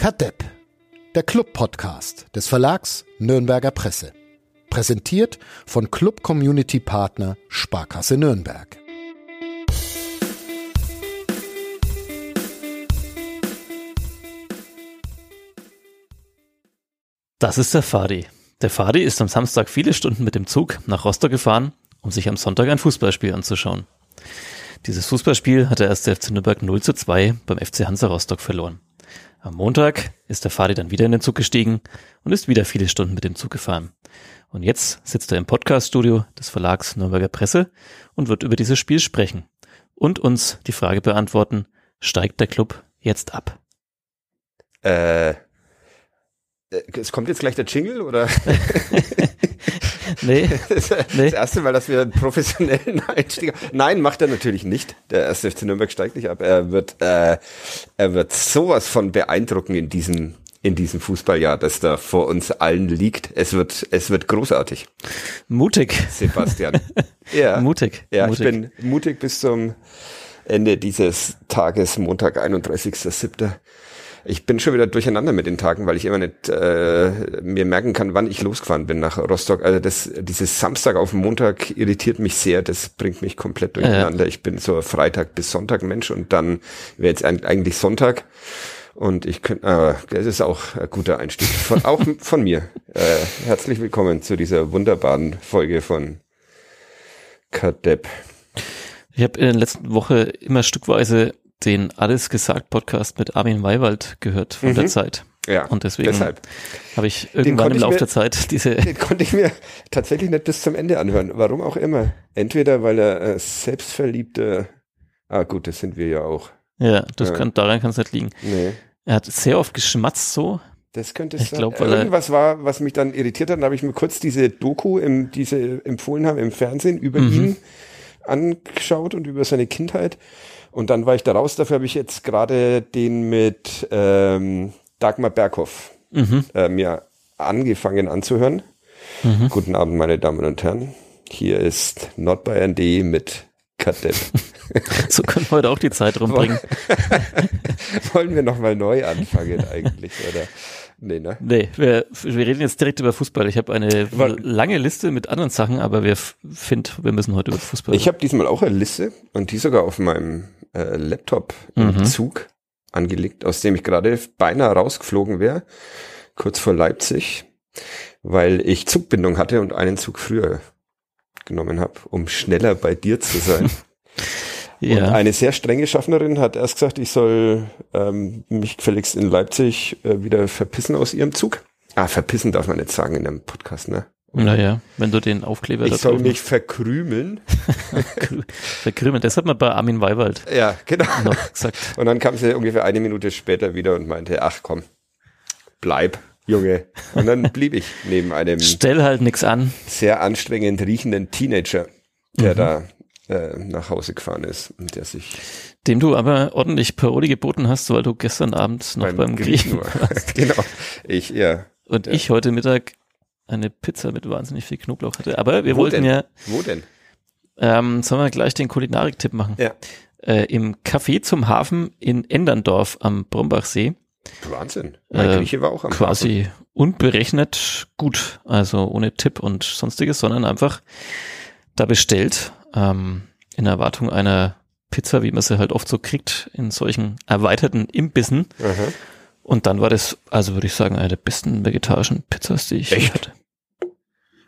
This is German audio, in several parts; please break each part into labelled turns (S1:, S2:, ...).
S1: Kadepp, der Club-Podcast des Verlags Nürnberger Presse. Präsentiert von Club Community Partner Sparkasse Nürnberg.
S2: Das ist der Fadi. Der Fadi ist am Samstag viele Stunden mit dem Zug nach Rostock gefahren, um sich am Sonntag ein Fußballspiel anzuschauen. Dieses Fußballspiel hat der erste FC Nürnberg 0 zu 2 beim FC Hansa Rostock verloren. Am Montag ist der Fadi dann wieder in den Zug gestiegen und ist wieder viele Stunden mit dem Zug gefahren. Und jetzt sitzt er im Podcaststudio des Verlags Nürnberger Presse und wird über dieses Spiel sprechen und uns die Frage beantworten, steigt der Club jetzt ab?
S3: Äh, es kommt jetzt gleich der Jingle oder?
S2: nee,
S3: das, nee. Das erste Mal, dass wir einen professionellen Einstieg haben. Nein, macht er natürlich nicht. Der erste FC Nürnberg steigt nicht ab. Er wird, äh, er wird sowas von beeindrucken in diesem, in diesem Fußballjahr, das da vor uns allen liegt. Es wird, es wird großartig.
S2: Mutig.
S3: Sebastian. ja.
S2: Mutig.
S3: Ja,
S2: mutig.
S3: ich bin mutig bis zum Ende dieses Tages, Montag, 31.07 ich bin schon wieder durcheinander mit den Tagen, weil ich immer nicht äh, mir merken kann, wann ich losgefahren bin nach Rostock. Also das, dieses Samstag auf Montag irritiert mich sehr. Das bringt mich komplett durcheinander. Ja. Ich bin so Freitag bis Sonntag Mensch und dann wäre jetzt eigentlich Sonntag. Und ich könnte, äh, das ist auch ein guter Einstieg. Von, auch von mir. Äh, herzlich willkommen zu dieser wunderbaren Folge von Kadepp.
S2: Ich habe in der letzten Woche immer stückweise den Alles gesagt Podcast mit Armin Maywald gehört von mhm. der Zeit.
S3: Ja,
S2: und deswegen habe ich irgendwann im Laufe der Zeit diese.
S3: Den konnte ich mir tatsächlich nicht bis zum Ende anhören. Warum auch immer. Entweder weil er äh, selbstverliebte. Ah gut, das sind wir ja auch.
S2: Ja, das ja. Kann, daran kann es nicht liegen. Nee. Er hat sehr oft geschmatzt so.
S3: Das könnte es ich sein. Glaub, Irgendwas war, was mich dann irritiert hat. Dann habe ich mir kurz diese Doku, im, diese empfohlen haben im Fernsehen über mhm. ihn angeschaut und über seine Kindheit. Und dann war ich da raus. Dafür habe ich jetzt gerade den mit ähm, Dagmar Berghoff mhm. äh, mir angefangen anzuhören. Mhm. Guten Abend, meine Damen und Herren. Hier ist nordbayern.de mit Kadepp.
S2: so können wir heute auch die Zeit rumbringen.
S3: Wollen wir nochmal neu anfangen eigentlich, oder?
S2: Nee, ne? Nee, wir, wir reden jetzt direkt über Fußball. Ich habe eine Weil, lange Liste mit anderen Sachen, aber wir finden, wir müssen heute über Fußball.
S3: Ich habe diesmal auch eine Liste und die sogar auf meinem äh, Laptop im mhm. Zug angelegt, aus dem ich gerade beinahe rausgeflogen wäre, kurz vor Leipzig, weil ich Zugbindung hatte und einen Zug früher genommen habe, um schneller bei dir zu sein. ja. Und eine sehr strenge Schaffnerin hat erst gesagt, ich soll ähm, mich gefälligst in Leipzig äh, wieder verpissen aus ihrem Zug. Ah, verpissen darf man nicht sagen in einem Podcast, ne?
S2: Naja, wenn du den Aufkleber
S3: Ich soll mich verkrümeln.
S2: verkrümeln, das hat man bei Armin Weiwald
S3: ja, genau. noch gesagt. Und dann kam sie ungefähr eine Minute später wieder und meinte, ach komm, bleib, Junge. Und dann blieb ich neben einem
S2: Stell halt nix an.
S3: sehr anstrengend riechenden Teenager, der mhm. da äh, nach Hause gefahren ist und der sich
S2: dem du aber ordentlich Paroli geboten hast, weil du gestern Abend noch beim, beim Griechen warst.
S3: genau. Ich, ja.
S2: Und
S3: ja.
S2: ich heute Mittag eine Pizza mit wahnsinnig viel Knoblauch hatte. Aber wir Wo wollten
S3: denn?
S2: ja.
S3: Wo denn?
S2: Ähm, sollen wir gleich den Kulinarik-Tipp machen?
S3: Ja.
S2: Äh, Im Café zum Hafen in Enderndorf am Brombachsee.
S3: Wahnsinn. Meine
S2: äh,
S3: Küche war auch am
S2: Quasi Hafen. unberechnet gut. Also ohne Tipp und sonstiges, sondern einfach da bestellt, ähm, in Erwartung einer Pizza, wie man sie halt oft so kriegt, in solchen erweiterten Imbissen.
S3: Aha.
S2: Und dann war das, also würde ich sagen, eine der besten vegetarischen Pizzas, die ich
S3: Echt?
S2: hatte.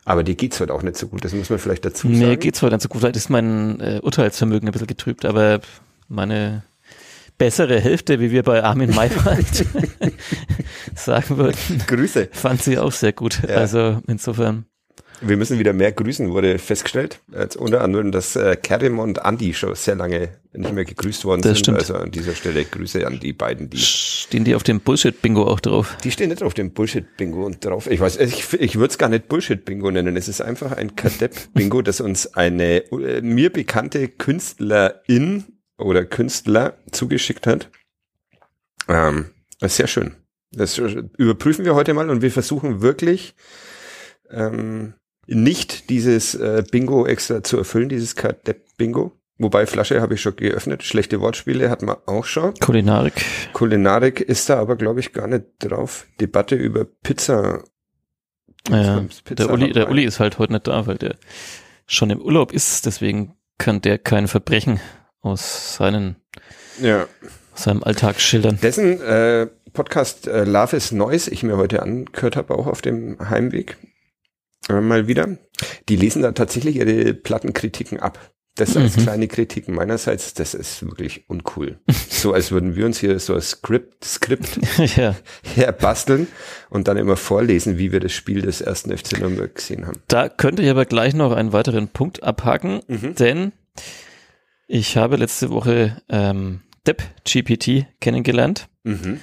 S3: Aber die geht's heute auch nicht so gut, das muss man vielleicht dazu sagen.
S2: Nee, geht's heute nicht so gut. Vielleicht ist mein äh, Urteilsvermögen ein bisschen getrübt, aber meine bessere Hälfte, wie wir bei Armin Maywald sagen würden.
S3: Grüße.
S2: Fand sie auch sehr gut. Ja. Also insofern.
S3: Wir müssen wieder mehr grüßen, wurde festgestellt. Jetzt unter anderem, dass äh, Kerim und Andy schon sehr lange nicht mehr gegrüßt worden
S2: das
S3: sind.
S2: Stimmt.
S3: Also an dieser Stelle Grüße an die beiden. Die
S2: stehen die auf dem Bullshit-Bingo auch drauf?
S3: Die stehen nicht auf dem Bullshit-Bingo und drauf. Ich weiß, ich, ich würde es gar nicht Bullshit-Bingo nennen. Es ist einfach ein Kadepp-Bingo, das uns eine äh, mir bekannte Künstlerin oder Künstler zugeschickt hat. Ähm, sehr schön. Das überprüfen wir heute mal und wir versuchen wirklich ähm, nicht dieses äh, Bingo extra zu erfüllen, dieses Kadepp-Bingo. Wobei Flasche habe ich schon geöffnet. Schlechte Wortspiele hat man auch schon.
S2: Kulinarik.
S3: Kulinarik ist da aber, glaube ich, gar nicht drauf. Debatte über Pizza.
S2: Ja,
S3: Pizza
S2: der Uli, der. Uli ist halt heute nicht da, weil der schon im Urlaub ist. Deswegen kann der kein Verbrechen aus seinen,
S3: Ja.
S2: aus seinem Alltag schildern.
S3: Dessen äh, Podcast äh, Love is Noise, ich mir heute angehört habe, auch auf dem Heimweg äh, mal wieder. Die lesen da tatsächlich ihre Plattenkritiken ab. Das als
S2: Mhm.
S3: kleine Kritiken meinerseits, das ist wirklich uncool. so als würden wir uns hier so ein Skript, Skript
S2: ja,
S3: herbasteln und dann immer vorlesen, wie wir das Spiel des ersten FC Nürnberg gesehen haben.
S2: da könnte ich aber gleich noch einen weiteren Punkt abhaken,
S3: Mhm.
S2: denn ich habe letzte Woche ähm, Depp GPT kennengelernt.
S3: Mhm.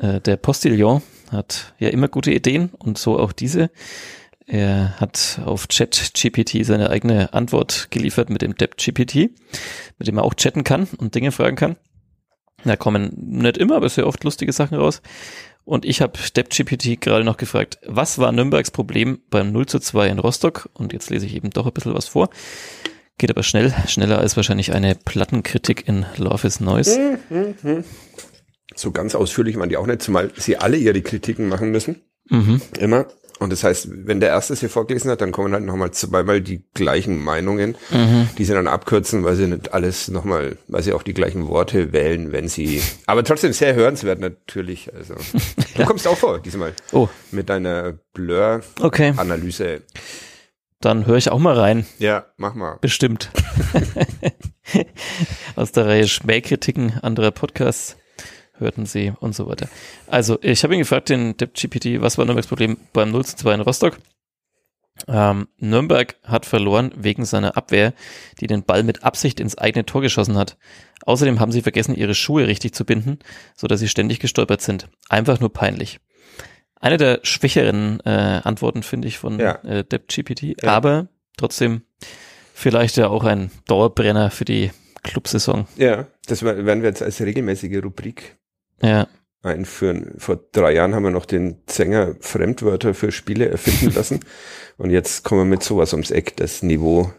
S2: Äh, der Postillon hat ja immer gute Ideen und so auch diese. Er hat auf Chat-GPT seine eigene Antwort geliefert mit dem Depp-GPT, mit dem er auch chatten kann und Dinge fragen kann. Da kommen nicht immer, aber sehr oft lustige Sachen raus. Und ich habe Depp-GPT gerade noch gefragt, was war Nürnbergs Problem beim 0 zu 2 in Rostock? Und jetzt lese ich eben doch ein bisschen was vor. Geht aber schnell, schneller als wahrscheinlich eine Plattenkritik in Love is Noise.
S3: So ganz ausführlich waren die auch nicht, zumal sie alle ihre Kritiken machen müssen.
S2: Mhm.
S3: Immer. Und das heißt, wenn der Erste es hier vorgelesen hat, dann kommen halt nochmal zweimal die gleichen Meinungen,
S2: Mhm.
S3: die sie dann abkürzen, weil sie nicht alles nochmal, weil sie auch die gleichen Worte wählen, wenn sie, aber trotzdem sehr hörenswert natürlich. Also, du kommst auch vor, diesmal,
S2: Oh,
S3: mit deiner Blur-Analyse.
S2: okay. Dann höre ich auch mal rein.
S3: Ja, mach mal.
S2: Bestimmt. Aus der Reihe Schmähkritiken anderer Podcasts hörten sie und so weiter. Also, ich habe ihn gefragt, den DeppGPT, was war Nürnbergs Problem beim 0 zu 2 in Rostock? Ähm, Nürnberg hat verloren wegen seiner Abwehr, die den Ball mit Absicht ins eigene Tor geschossen hat. Außerdem haben sie vergessen, ihre Schuhe richtig zu binden, so dass sie ständig gestolpert sind. Einfach nur peinlich. Eine der schwächeren äh, Antworten finde ich von
S3: Ja.
S2: äh, DeppGPT,
S3: Ja.
S2: aber trotzdem vielleicht ja auch ein Dauerbrenner für die Clubsaison.
S3: Ja, das werden wir jetzt als regelmäßige Rubrik
S2: Ja,
S3: einführen. Vor drei Jahren haben wir noch den Sänger Fremdwörter für Spiele erfinden lassen. Und jetzt kommen wir mit sowas ums Eck. Das Niveau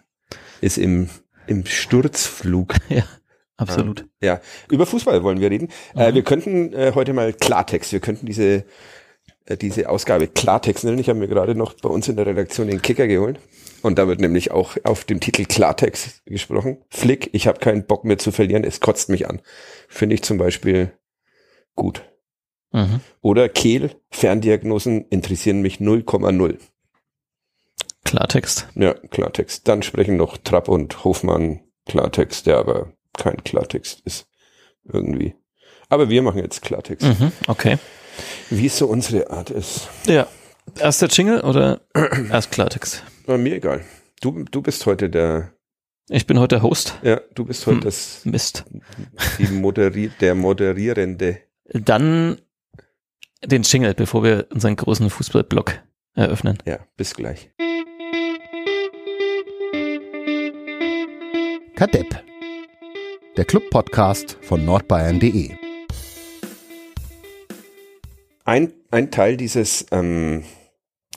S3: ist im, im Sturzflug.
S2: absolut.
S3: Ja, über Fußball wollen wir reden. Äh, wir könnten äh, heute mal Klartext, wir könnten diese, äh, diese Ausgabe Klartext nennen. Ich habe mir gerade noch bei uns in der Redaktion den Kicker geholt. Und da wird nämlich auch auf dem Titel Klartext gesprochen. Flick, ich habe keinen Bock mehr zu verlieren, es kotzt mich an. Finde ich zum Beispiel gut.
S2: Mhm.
S3: Oder Kehl, Ferndiagnosen interessieren mich 0,0.
S2: Klartext.
S3: Ja, Klartext. Dann sprechen noch Trapp und Hofmann Klartext, der aber kein Klartext ist. Irgendwie. Aber wir machen jetzt Klartext.
S2: Mhm. Okay.
S3: Wie es so unsere Art ist.
S2: Ja. Erst der Jingle oder erst Klartext?
S3: War mir egal. Du, du bist heute der,
S2: Ich bin heute der Host.
S3: ja, du bist heute
S2: Hm.
S3: das,
S2: Mist.
S3: die Moderi der Moderierende.
S2: Dann den Jingle, bevor wir unseren großen Fußballblock eröffnen.
S3: Ja, bis gleich.
S1: Kadepp. Der Club-Podcast von nordbayern.de.
S3: Ein, ein Teil dieses ähm,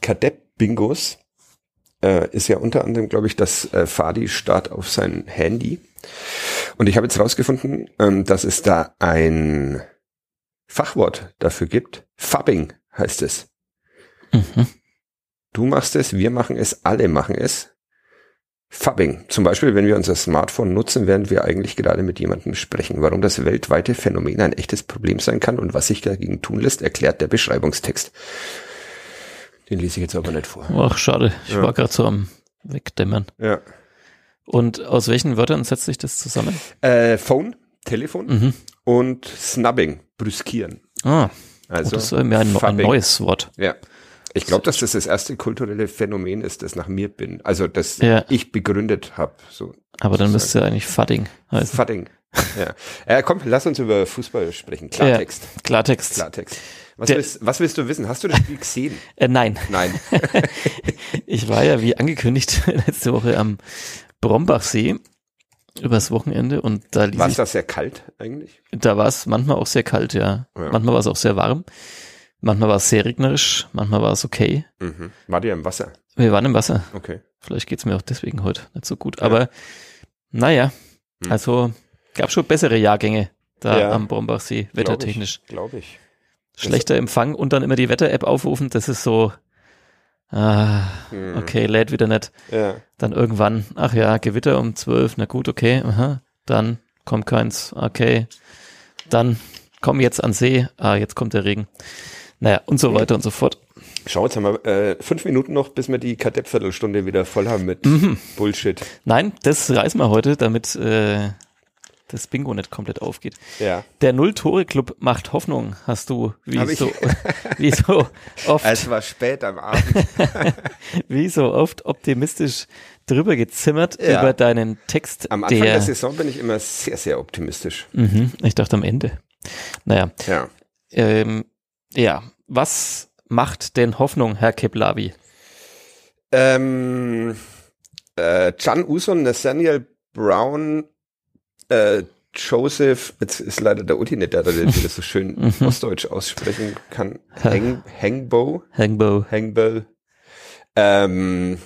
S3: Kadepp-Bingos äh, ist ja unter anderem, glaube ich, das äh, Fadi-Start auf sein Handy. Und ich habe jetzt rausgefunden, ähm, dass es da ein Fachwort dafür gibt. Fubbing heißt es.
S2: Mhm.
S3: Du machst es, wir machen es, alle machen es. Fubbing. Zum Beispiel, wenn wir unser Smartphone nutzen, während wir eigentlich gerade mit jemandem sprechen. Warum das weltweite Phänomen ein echtes Problem sein kann und was sich dagegen tun lässt, erklärt der Beschreibungstext. Den lese ich jetzt aber nicht vor.
S2: Ach, schade. Ich
S3: Ja.
S2: war gerade so am Wegdämmern.
S3: Ja.
S2: Und aus welchen Wörtern setzt sich das zusammen?
S3: Äh, Phone, Telefon
S2: Mhm.
S3: und Snubbing, brüskieren.
S2: Ah,
S3: Also
S2: das ist ja mir ein, ein neues Wort.
S3: Ja. Ich glaube, dass das das erste kulturelle Phänomen ist, das nach mir bin. Also, das
S2: Ja.
S3: ich begründet habe. So
S2: Aber dann müsste ja eigentlich Fudding heißen.
S3: Fudding. ja. Äh, komm, lass uns über Fußball sprechen. Klartext.
S2: Klartext.
S3: Klartext. Was
S2: Der-
S3: willst, was willst du wissen? Hast du das Spiel gesehen?
S2: Äh, nein.
S3: Nein.
S2: Ich war ja wie angekündigt letzte Woche am Brombachsee übers Wochenende und da ließ
S3: War es
S2: ich,
S3: da sehr kalt eigentlich?
S2: da war es manchmal auch sehr kalt, ja.
S3: Ja.
S2: Manchmal war es auch sehr warm. Manchmal war es sehr regnerisch, manchmal war es okay.
S3: Mhm. War dir im Wasser?
S2: Wir waren im Wasser.
S3: Okay.
S2: Vielleicht geht's mir auch deswegen heute nicht so gut. Aber naja, Also gab schon bessere Jahrgänge da
S3: Ja.
S2: am Brombachsee, wettertechnisch.
S3: Glaube ich.
S2: Schlechter Empfang und dann immer die Wetter-App aufrufen, das ist so, ah,
S3: Hm.
S2: okay, lädt wieder nicht.
S3: Ja.
S2: Dann irgendwann, ach ja, Gewitter um 12, na gut, okay, aha, dann kommt keins, okay, dann komm jetzt an See, ah, jetzt kommt der Regen. Naja, und so weiter und so fort.
S3: Schau, jetzt haben wir äh, fünf Minuten noch, bis wir die Kadepp-Viertelstunde wieder voll haben mit
S2: Mhm.
S3: Bullshit.
S2: Nein, das reißen wir heute, damit äh, das Bingo nicht komplett aufgeht.
S3: Ja.
S2: Der Null-Tore-Club macht Hoffnung, hast du, wie
S3: Hab
S2: so, wie so oft,
S3: Es war spät am Abend.
S2: wie so oft optimistisch drüber gezimmert
S3: Ja.
S2: über deinen Text,
S3: Am Anfang der
S2: der,
S3: Saison bin ich immer sehr, sehr optimistisch.
S2: mhm, ich dachte am Ende. Naja,
S3: Ja.
S2: ähm, ja, was macht denn Hoffnung, Herr Keplavi?
S3: Ähm, äh, Can Uson, Nathaniel Brown, äh, Joseph, jetzt ist leider der Uti nicht da, der der das so schön
S2: Mhm.
S3: ostdeutsch aussprechen kann. Hang, Hangbo,
S2: Hangbo.
S3: Hangbo. Ähm,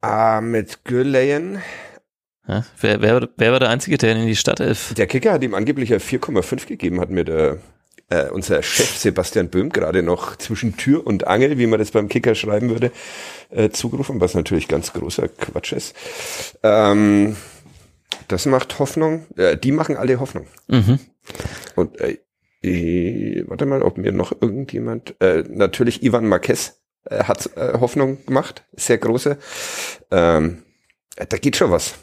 S3: ah, mit Gürleyen.
S2: Ja, wer, wer, wer war der Einzige, der in die Startelf?
S3: Der Kicker hat ihm angeblich ja 4,5 gegeben, hat mir der äh, unser Chef Sebastian Böhm gerade noch zwischen Tür und Angel, wie man das beim Kicker schreiben würde, äh, zugerufen, was natürlich ganz großer Quatsch ist. Ähm, das macht Hoffnung. Äh, die machen alle Hoffnung.
S2: Mhm.
S3: Und äh, äh, warte mal, ob mir noch irgendjemand, äh, natürlich Ivan Marquez äh, hat äh, Hoffnung gemacht, sehr große. Ähm, äh, da geht schon was.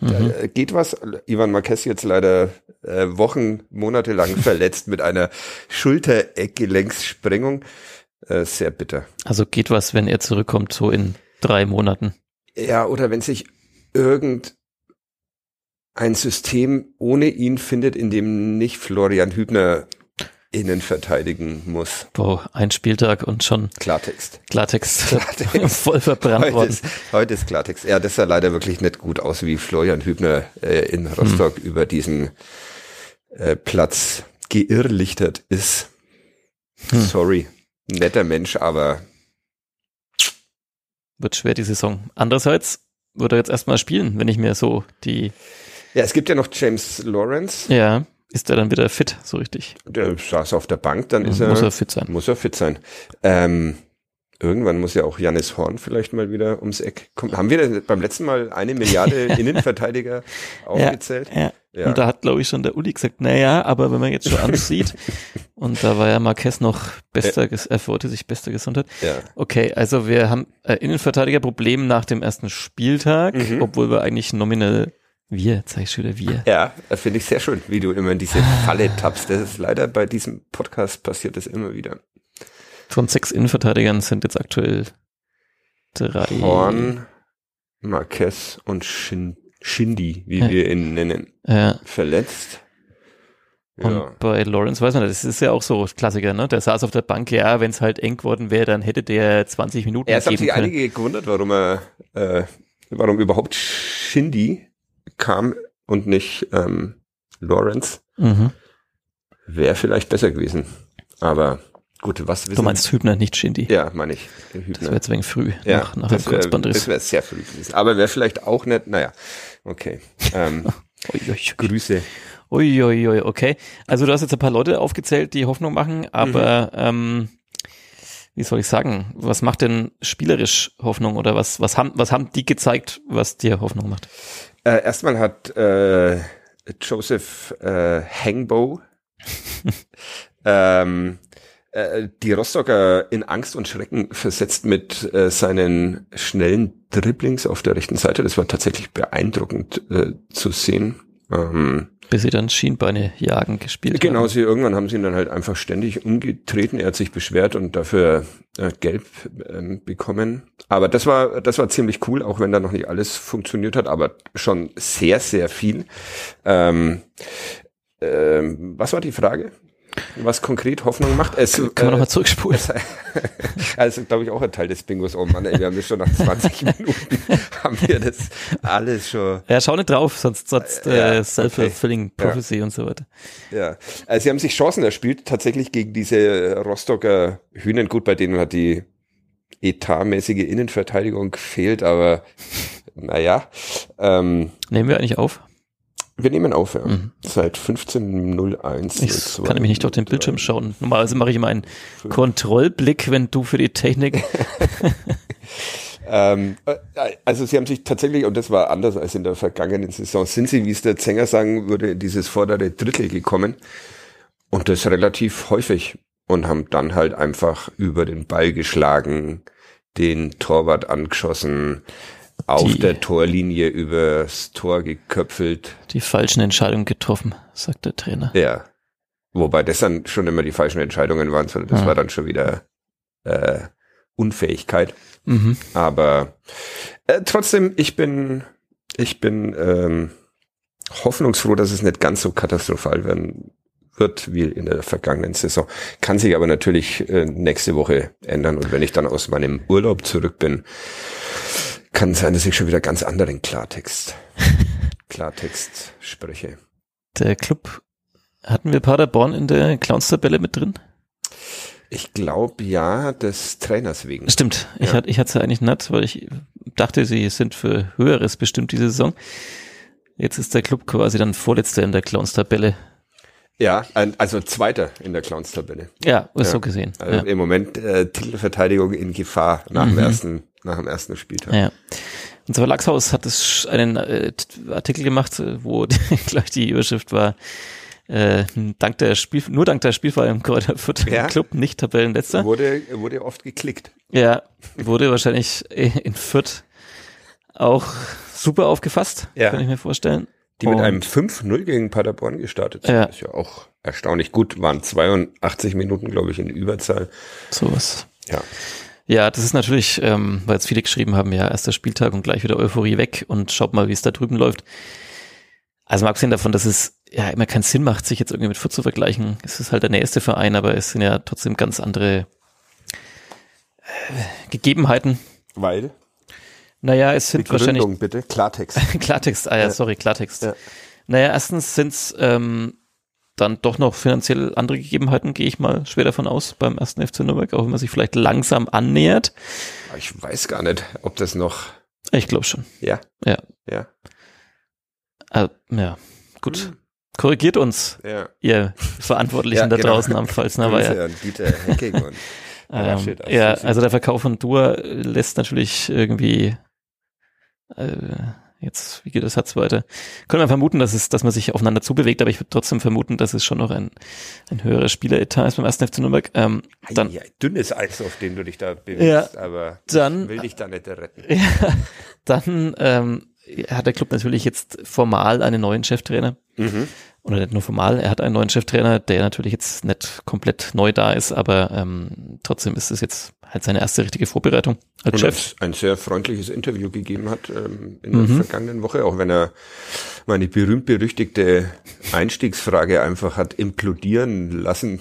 S3: Da
S2: Mhm.
S3: äh, geht was. Ivan Marquez jetzt leider äh, Wochen, Monate lang verletzt mit einer Schultereckgelenkssprengung. Äh, sehr bitter.
S2: Also geht was, wenn er zurückkommt, so in drei Monaten.
S3: Ja, oder wenn sich irgendein System ohne ihn findet, in dem nicht Florian Hübner innen verteidigen muss.
S2: Boah, ein Spieltag und schon
S3: Klartext.
S2: Klartext,
S3: Klartext.
S2: voll verbrannt
S3: Heute
S2: worden.
S3: ist, heute ist Klartext. Ja, das sah leider wirklich nicht gut aus, wie Florian Hübner äh, in Rostock über diesen äh, Platz geirrlichtert ist.
S2: Hm.
S3: Sorry. Netter Mensch, aber
S2: Wird schwer die Saison. Andererseits wird er jetzt erstmal spielen, wenn ich mir so die,
S3: ja, es gibt ja noch James Lawrence,
S2: ja, ist er dann wieder fit, so richtig.
S3: der saß auf der Bank, dann ist er,
S2: Muss er fit sein.
S3: muss er fit sein. Ähm, irgendwann muss ja auch Janis Horn vielleicht mal wieder ums Eck kommen. Haben wir denn beim letzten Mal eine Milliarde Innenverteidiger aufgezählt?
S2: Ja.
S3: Ja.
S2: Und da hat, glaube ich, schon der Uli gesagt, naja, aber wenn man jetzt schon ansieht, und da war ja Marquez noch bester, ges- er wollte sich bester Gesundheit.
S3: ja.
S2: Okay, also wir haben äh, Innenverteidigerproblem nach dem ersten Spieltag,
S3: Mhm.
S2: obwohl wir eigentlich nominell, wir, wieder wir.
S3: Ja, das finde ich sehr schön, wie du immer in diese Falle tappst. Das ist leider bei diesem Podcast passiert das immer wieder.
S2: Von sechs Innenverteidigern sind jetzt aktuell drei.
S3: Horn, Marquez und Shin Shindy, wie
S2: Ja.
S3: wir ihn nennen,
S2: Ja.
S3: verletzt.
S2: Und
S3: Ja.
S2: bei Lawrence weiß man, das ist ja auch so Klassiker, ne? Der saß auf der Bank, ja, wenn es halt eng geworden wäre, dann hätte der 20 Minuten
S3: Erst haben
S2: geben
S3: sich einige gewundert, warum er, äh, warum überhaupt Shindy kam und nicht ähm, Lawrence.
S2: Mhm.
S3: Wäre vielleicht besser gewesen. Aber gut, was wissen
S2: Du meinst Hübner, nicht Shindy.
S3: Ja, meine ich.
S2: Das wäre jetzt wegen früh,
S3: Ja,
S2: nach, nach einem
S3: das wäre
S2: Kurzbandriss.
S3: wär sehr früh gewesen. Aber wäre vielleicht auch nicht, naja, okay. Ähm,
S2: Uiuiui.
S3: Grüße.
S2: Uiuiui, okay. Also du hast jetzt ein paar Leute aufgezählt, die Hoffnung machen, aber ähm, wie soll ich sagen, was macht denn spielerisch Hoffnung oder was, was haben, was haben die gezeigt, was dir Hoffnung macht?
S3: Äh, erstmal hat äh, Joseph äh, Hangbo ähm, äh, die Rostocker in Angst und Schrecken versetzt mit äh, seinen schnellen Dribblings auf der rechten Seite. Das war tatsächlich beeindruckend äh, zu sehen. Ähm,
S2: Bis sie dann Schienbeine jagen gespielt
S3: Genau,
S2: haben.
S3: sie irgendwann haben sie ihn dann halt einfach ständig umgetreten. Er hat sich beschwert und dafür äh, gelb ähm, bekommen. Aber das war das war ziemlich cool, auch wenn da noch nicht alles funktioniert hat, aber schon sehr sehr viel. Ähm, ähm, was war die Frage? Was konkret Hoffnung macht? Es,
S2: Kann man
S3: äh,
S2: nochmal zurückspulen?
S3: also glaube ich auch ein Teil des Bingos. Oh Mann, ey, wir haben das schon nach 20 Minuten haben wir das alles schon
S2: Ja, schau nicht drauf, sonst, sonst
S3: Ja,
S2: äh, self-fulfilling
S3: okay.
S2: prophecy und so weiter.
S3: Ja, also sie haben sich Chancen erspielt, tatsächlich gegen diese Rostocker Hühnen. Gut, bei denen hat die etatmäßige Innenverteidigung fehlt, aber naja. Ähm,
S2: Nehmen wir eigentlich auf?
S3: Wir nehmen auf, ja.
S2: Mhm.
S3: Seit 15.01.
S2: Ich kann nämlich nicht auf den Bildschirm schauen. Normalerweise mache ich immer einen Kontrollblick, wenn du für die Technik.
S3: ähm, äh, also sie haben sich tatsächlich, und das war anders als in der vergangenen Saison, sind sie, wie es der Zänger sagen würde, in dieses vordere Drittel gekommen. Und das relativ häufig. Und haben dann halt einfach über den Ball geschlagen, den Torwart angeschossen, auf
S2: Die-
S3: der Torlinie übers Tor geköpfelt.
S2: Die falschen Entscheidungen getroffen, sagt der Trainer.
S3: Ja. Wobei das dann schon immer die falschen Entscheidungen waren, sondern das
S2: Ah.
S3: war dann schon wieder äh, Unfähigkeit.
S2: Mhm.
S3: Aber äh, trotzdem, ich bin, ich bin ähm, hoffnungsfroh, dass es nicht ganz so katastrophal werden wird wie in der vergangenen Saison. Kann sich aber natürlich äh, nächste Woche ändern. Und wenn ich dann aus meinem Urlaub zurück bin, kann sein, dass ich schon wieder ganz anderen Klartext, Klartext spreche.
S2: Der Club, hatten wir Paderborn in der Clowns-Tabelle mit drin?
S3: Ich glaube ja, des Trainers wegen.
S2: Stimmt, ich,
S3: Ja.
S2: hatte, ich hatte es eigentlich nicht, weil ich dachte, sie sind für Höheres bestimmt diese Saison. Jetzt ist der Club quasi dann Vorletzter in der Clowns-Tabelle.
S3: Ja, also Zweiter in der Clowns-Tabelle.
S2: Ja, ist
S3: Ja.
S2: so gesehen.
S3: Also
S2: ja.
S3: im Moment äh, Titelverteidigung in Gefahr nach dem
S2: Mhm.
S3: ersten, nach dem ersten Spieltag.
S2: Ja. Unser Verlagshaus hat es einen äh, Artikel gemacht, äh, wo gleich die Überschrift war, äh, dank der Spiel, nur dank der Spielfall im Kräuter Fürth
S3: Ja.
S2: Club nicht Tabellenletzter.
S3: Wurde, wurde oft geklickt.
S2: Ja, wurde wahrscheinlich äh, in Fürth auch super aufgefasst,
S3: Ja.
S2: kann ich mir vorstellen.
S3: Die mit
S2: Und-
S3: einem 5-0 gegen Paderborn gestartet sind.
S2: Ja.
S3: Ist ja auch erstaunlich gut. Waren 82 Minuten, glaube ich, in Überzahl.
S2: Sowas.
S3: Ja.
S2: Ja, das ist natürlich, ähm, weil jetzt viele geschrieben haben, ja, erster Spieltag und gleich wieder Euphorie weg und schaut mal, wie es da drüben läuft. Also mal abgesehen davon, dass es ja immer keinen Sinn macht, sich jetzt irgendwie mit Fürth zu vergleichen. Es ist halt der nächste Verein, aber es sind ja trotzdem ganz andere äh, Gegebenheiten.
S3: Weil?
S2: Naja, es sind wahrscheinlich
S3: bitte. Klartext.
S2: Klartext, ah ja,
S3: Ja.
S2: sorry, Klartext.
S3: Ja.
S2: Naja, erstens sind es ähm, dann doch noch finanziell andere Gegebenheiten, gehe ich mal schwer davon aus, beim ersten FC Nürnberg, auch wenn man sich vielleicht langsam annähert.
S3: Ich weiß gar nicht, ob das noch,
S2: Ich glaube schon.
S3: ja.
S2: Ja.
S3: Ja.
S2: Äh, ja, gut. Korrigiert uns,
S3: Ja.
S2: ihr Verantwortlichen
S3: Ja,
S2: da
S3: genau.
S2: draußen am Pfalzner Weiher. Ähm, ja, also der Verkauf von Dur lässt natürlich irgendwie äh, jetzt, wie geht das Satz weiter? Können wir vermuten, dass es, dass man sich aufeinander zubewegt, aber ich würde trotzdem vermuten, dass es schon noch ein, ein höherer Spieleretat ist beim ersten FC Nürnberg. Ähm, dann,
S3: ja, dünnes Eis, auf dem du dich da bewegst, aber
S2: Dann-
S3: will dich da nicht retten.
S2: ja, dann ähm, hat der Club natürlich jetzt formal einen neuen Cheftrainer.
S3: Mhm.
S2: Oder nicht nur formal, er hat einen neuen Cheftrainer, der natürlich jetzt nicht komplett neu da ist, aber ähm, trotzdem ist es jetzt halt seine erste richtige Vorbereitung als
S3: Und
S2: Chef.
S3: ein sehr freundliches Interview gegeben hat ähm, in
S2: Mhm.
S3: der vergangenen Woche, auch wenn er meine berühmt-berüchtigte Einstiegsfrage einfach hat implodieren lassen,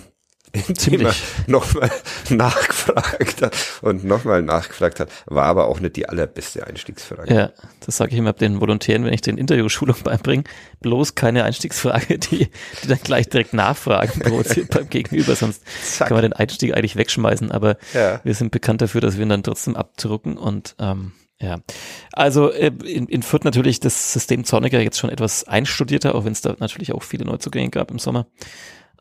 S3: er
S2: Ziemlich.
S3: nochmal nachgefragt hat und nochmal nachgefragt hat, war aber auch nicht die allerbeste Einstiegsfrage.
S2: Ja, das sage ich immer den Volontären, wenn ich den Interviewschulung beibringe. Bloß keine Einstiegsfrage, die, die dann gleich direkt Nachfragen provoziert beim Gegenüber, sonst
S3: Zack.
S2: kann man den Einstieg eigentlich wegschmeißen. Aber
S3: Ja.
S2: wir sind bekannt dafür, dass wir ihn dann trotzdem abdrucken und ähm, ja, also äh, in, in Fürth natürlich das System Zorniger jetzt schon etwas einstudierter, auch wenn es da natürlich auch viele Neuzugänge gab im Sommer.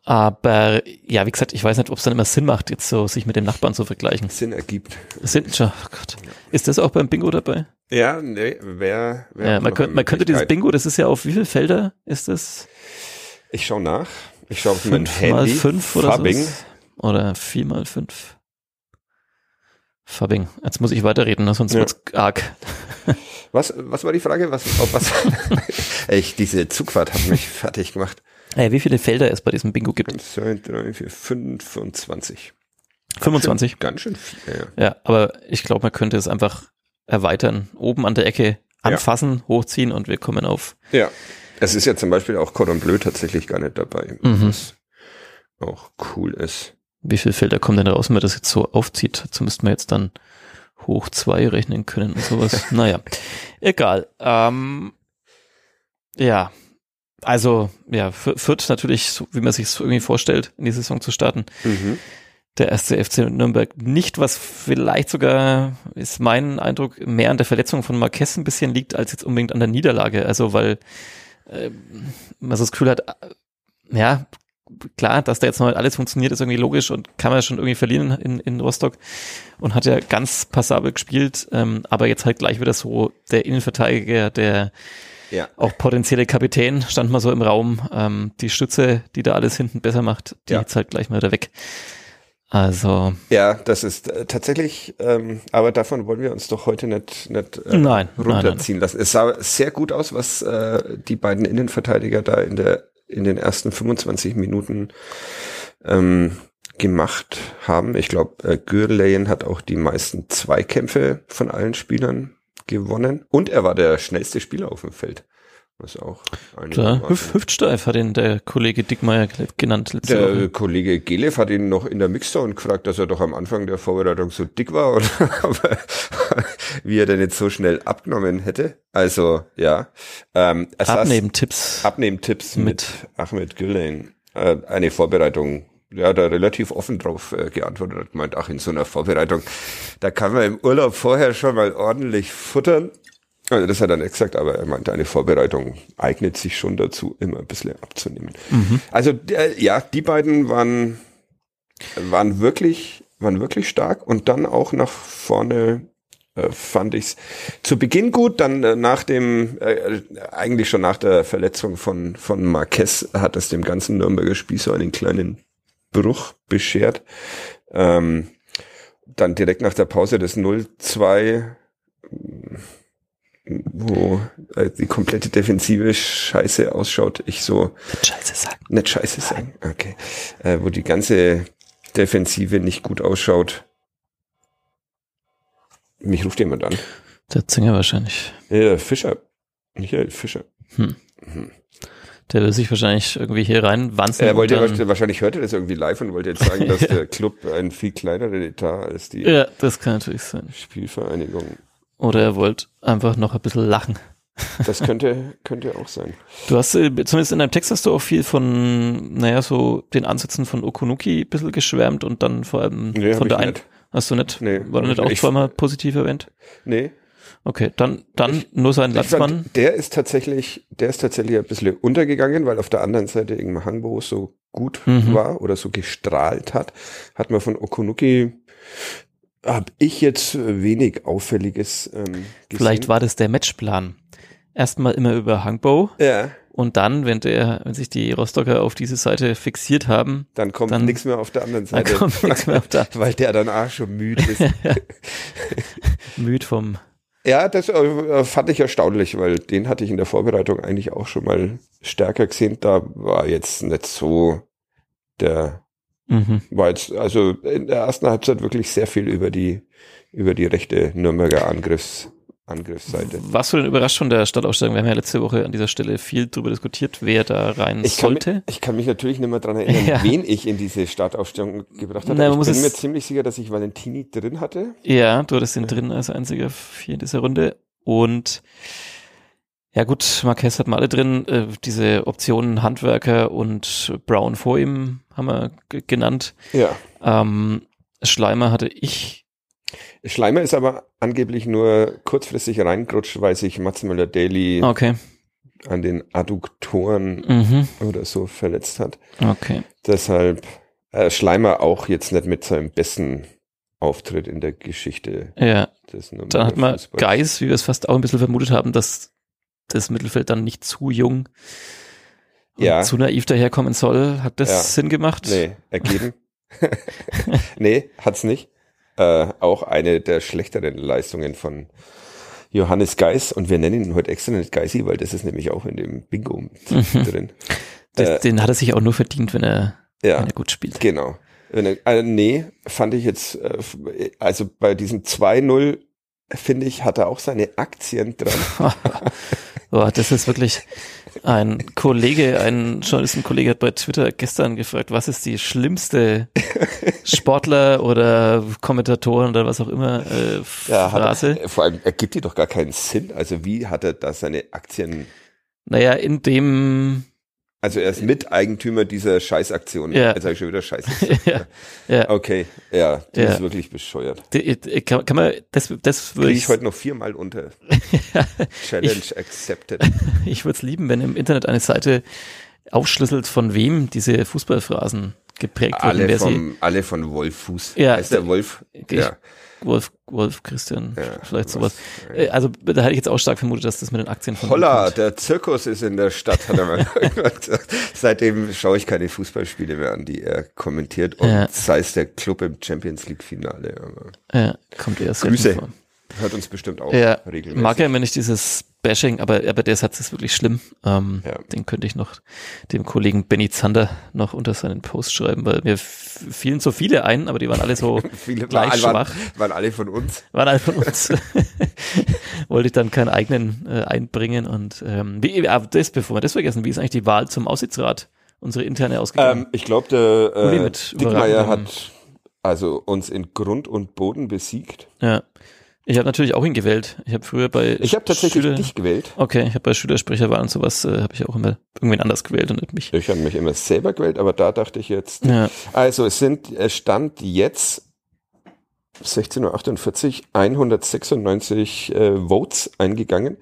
S2: Aber ja, wie gesagt, ich weiß nicht, ob es dann immer Sinn macht, jetzt so sich mit dem Nachbarn zu vergleichen.
S3: Sinn ergibt.
S2: Sind, oh Gott. Ist das auch beim Bingo dabei?
S3: Ja, nee, wer, wer
S2: Ja, man, könnte, man könnte dieses. Bingo, das ist ja auf wie viele Felder ist das?
S3: Ich schaue nach. Ich schaue auf mein
S2: Fünf mal
S3: Handy.
S2: fünf oder
S3: Fabbing.
S2: so? Oder vier mal fünf? Fabbing. Jetzt muss ich weiterreden, ne? sonst
S3: Ja.
S2: wird's arg.
S3: Was, was war die Frage? Was, auf was? Echt, diese Zugfahrt hat mich fertig gemacht.
S2: Ey, wie viele Felder es bei diesem Bingo gibt?
S3: 1, 2, 3, 4, 25.
S2: 25.
S3: Ganz schön viel, ja.
S2: Ja, aber ich glaube, man könnte es einfach erweitern. Oben an der Ecke anfassen, hochziehen und wir kommen auf.
S3: Ja. Es ist ja zum Beispiel auch Cordon Bleu tatsächlich gar nicht dabei.
S2: Mhm.
S3: Was auch cool ist.
S2: Wie viele Felder kommen denn raus, wenn man das jetzt so aufzieht? Dazu müssten wir jetzt dann hoch zwei rechnen können und sowas. naja, egal. Ähm, ja, also ja, Fü- Fürth natürlich, so, wie man sich irgendwie vorstellt, in die Saison zu starten.
S3: Mhm.
S2: der erste FC Nürnberg nicht, was vielleicht sogar, ist mein Eindruck, mehr an der Verletzung von Marquez ein bisschen liegt, als jetzt unbedingt an der Niederlage. Also weil äh, man so das Gefühl hat, äh, ja, klar, dass da jetzt noch alles funktioniert, ist irgendwie logisch und kann man schon irgendwie verlieren in, in Rostock und hat ja ganz passabel gespielt, ähm, aber jetzt halt gleich wieder so der Innenverteidiger, der ja. auch potenzielle Kapitän stand mal so im Raum, ähm, die Stütze, die da alles hinten besser macht, die ja. halt gleich mal wieder weg. Also.
S3: Ja, das ist äh, tatsächlich, ähm, aber davon wollen wir uns doch heute nicht, nicht
S2: äh, nein,
S3: runterziehen
S2: nein, nein.
S3: lassen. Es sah sehr gut aus, was äh, die beiden Innenverteidiger da in der in den ersten 25 Minuten ähm, gemacht haben. Ich glaube, äh, Gürleyen hat auch die meisten Zweikämpfe von allen Spielern gewonnen und er war der schnellste Spieler auf dem Feld. Was auch
S2: Klar, Hüf Hüftsteif hat ihn der Kollege Dickmeier genannt.
S3: Der Woche. Kollege Gelev hat ihn noch in der Mixzone gefragt, dass er doch am Anfang der Vorbereitung so dick war oder wie er denn jetzt so schnell abgenommen hätte. Also ja.
S2: Ähm, Abnehmen-Tipps.
S3: Abnehmen-Tipps mit, mit Ahmed Gülen. Äh, eine Vorbereitung ja, da relativ offen drauf äh, geantwortet hat, meint, ach, in so einer Vorbereitung, da kann man im Urlaub vorher schon mal ordentlich futtern also das hat er nicht gesagt, aber er meinte, eine Vorbereitung eignet sich schon dazu, immer ein bisschen abzunehmen. Mhm. Also äh, ja, die beiden waren, waren wirklich, waren wirklich stark und dann auch nach vorne äh, fand ich's zu Beginn gut, dann äh, nach dem, äh, eigentlich schon nach der Verletzung von, von Marquez hat es dem ganzen Nürnberger Spiel so einen kleinen Bruch beschert. Ähm, dann direkt nach der Pause das 0-2 wo äh, die komplette Defensive scheiße ausschaut, ich so
S2: nicht scheiße sagen.
S3: Nicht scheiße sagen, okay. Äh, wo die ganze Defensive nicht gut ausschaut. Mich ruft jemand an.
S2: Der Zinger wahrscheinlich.
S3: Ja, Fischer. Michael Fischer. Hm.
S2: Hm. Der will sich wahrscheinlich irgendwie hier reinwanzen.
S3: Er wollte wahrscheinlich, wahrscheinlich hörte das irgendwie live und wollte jetzt sagen, dass der Club ein viel kleinerer Etat als die
S2: ja, das kann natürlich sein.
S3: Spielvereinigung
S2: oder er wollte einfach noch ein bisschen lachen.
S3: Das könnte, könnte auch sein.
S2: Du hast, äh, zumindest in deinem Text hast du auch viel von, naja, so den Ansätzen von Okunuki ein bisschen geschwärmt und dann vor allem nee, von der einen. Hast du nicht? Nee, war nicht auch zweimal positiv erwähnt?
S3: Nee.
S2: Okay, dann, dann nur sein Landsmann.
S3: Der ist tatsächlich, der ist tatsächlich ein bisschen untergegangen, weil auf der anderen Seite Ingmar Hangbo so gut mhm. war oder so gestrahlt hat. Hat man von Okunuki habe ich jetzt wenig Auffälliges ähm, gesehen.
S2: Vielleicht war das der Matchplan. Erstmal immer über Hangbow.
S3: Ja.
S2: Und dann, wenn der, wenn sich die Rostocker auf diese Seite fixiert haben,
S3: dann kommt nichts mehr auf der anderen Seite.
S2: Dann kommt nichts mehr auf der
S3: Weil der dann auch schon müde ist.
S2: müde vom.
S3: Ja, das äh, fand ich erstaunlich, weil den hatte ich in der Vorbereitung eigentlich auch schon mal stärker gesehen. Da war jetzt nicht so der Mhm. War jetzt also in der ersten Halbzeit wirklich sehr viel über die, über die rechte Nürnberger Angriffs, Angriffsseite.
S2: Warst du denn überrascht von der Stadtausstellung? Wir haben ja letzte Woche an dieser Stelle viel darüber diskutiert, wer da rein
S3: ich
S2: sollte.
S3: Mich, ich kann mich natürlich nicht mehr daran erinnern, ja. wen ich in diese Startaufstellung gebracht habe.
S2: Na,
S3: ich bin mir ziemlich sicher, dass ich Valentini drin hatte.
S2: Ja, du hattest ihn drin als einziger hier in dieser Runde. Und ja gut, Marquez hat mal alle drin. Äh, diese Optionen Handwerker und Brown vor ihm haben wir genannt.
S3: Ja.
S2: Ähm, Schleimer hatte ich.
S3: Schleimer ist aber angeblich nur kurzfristig reingerutscht, weil sich Mats Müller-Daly
S2: okay.
S3: an den Adduktoren mhm. oder so verletzt hat.
S2: Okay.
S3: Deshalb äh, Schleimer auch jetzt nicht mit seinem besten Auftritt in der Geschichte.
S2: Ja. Dann hat man Geis, wie wir es fast auch ein bisschen vermutet haben, dass das Mittelfeld dann nicht zu jung ja. zu naiv daherkommen soll. Hat das ja. Sinn gemacht?
S3: Nee, ergeben. nee, hat's nicht. Äh, auch eine der schlechteren Leistungen von Johannes Geis und wir nennen ihn heute extra nicht Geisi, weil das ist nämlich auch in dem Bingo mhm. drin.
S2: Das, äh, den hat er sich auch nur verdient, wenn er, ja, wenn er gut spielt.
S3: Genau. Äh, nee, fand ich jetzt, äh, also bei diesem 2-0 finde ich, hat er auch seine Aktien dran.
S2: Boah, das ist wirklich ein Kollege, ein Journalistenkollege hat bei Twitter gestern gefragt, was ist die schlimmste Sportler oder Kommentatoren oder was auch immer äh, Phrase?
S3: Ja, er, vor allem ergibt die doch gar keinen Sinn. Also wie hat er da seine Aktien?
S2: Naja, in dem
S3: Also er ist Miteigentümer dieser Scheißaktion.
S2: Ja.
S3: Jetzt habe ich schon wieder Scheiße.
S2: ja, ja.
S3: Okay, ja, die
S2: Ja.
S3: ist wirklich bescheuert.
S2: Die- die- Kann, kann man, das, das würde ich,
S3: ich heute noch viermal unter. Challenge accepted.
S2: ich würde es lieben, wenn im Internet eine Seite aufschlüsselt, von wem diese Fußballphrasen geprägt wurden,
S3: Alle,
S2: wer sie,
S3: vom, alle von Wolf Fuß.
S2: Ja,
S3: heißt der Wolf?
S2: ich-
S3: Ja.
S2: Wolf, Wolf Christian,
S3: Ja,
S2: vielleicht
S3: was-
S2: sowas. Äh, Also da hätte ich jetzt auch stark vermutet, dass das mit den Aktien von
S3: Holla, der Zirkus ist in der Stadt, hat er mal gesagt. Seitdem schaue ich keine Fußballspiele mehr an, die er kommentiert. Und
S2: Ja.
S3: sei es der Club im Champions League Finale.
S2: Ja, kommt selten
S3: Grüße.
S2: vor.
S3: Hört uns bestimmt auch
S2: Ja,
S3: regelmäßig.
S2: mag ja immer nicht dieses Bashing, aber, aber der Satz ist wirklich schlimm. Ähm,
S3: Ja.
S2: Den könnte ich noch dem Kollegen Benny Zander noch unter seinen Post schreiben, weil mir fielen so viele ein, aber die waren alle so
S3: Viele
S2: gleich
S3: waren,
S2: schwach.
S3: waren alle von uns.
S2: Waren alle von uns. Wollte ich dann keinen eigenen äh, einbringen und ähm, wie, aber das, bevor wir das vergessen, wie ist eigentlich die Wahl zum Aussichtsrat, unsere interne ausgegangen?
S3: Ähm, ich glaube, der äh, Dickmeier hat also uns in Grund und Boden besiegt.
S2: ja. Ich habe natürlich auch ihn gewählt. Ich habe früher bei
S3: Ich habe tatsächlich
S2: Schüler-
S3: dich gewählt.
S2: Okay, ich habe bei Schülersprecherwahl und sowas äh, habe ich auch immer irgendwen anders gewählt und nicht mich.
S3: Ich habe mich immer selber gewählt, aber da dachte ich jetzt,
S2: Ja.
S3: Also es sind, es stand jetzt 16.48 Uhr 196 äh, Votes eingegangen.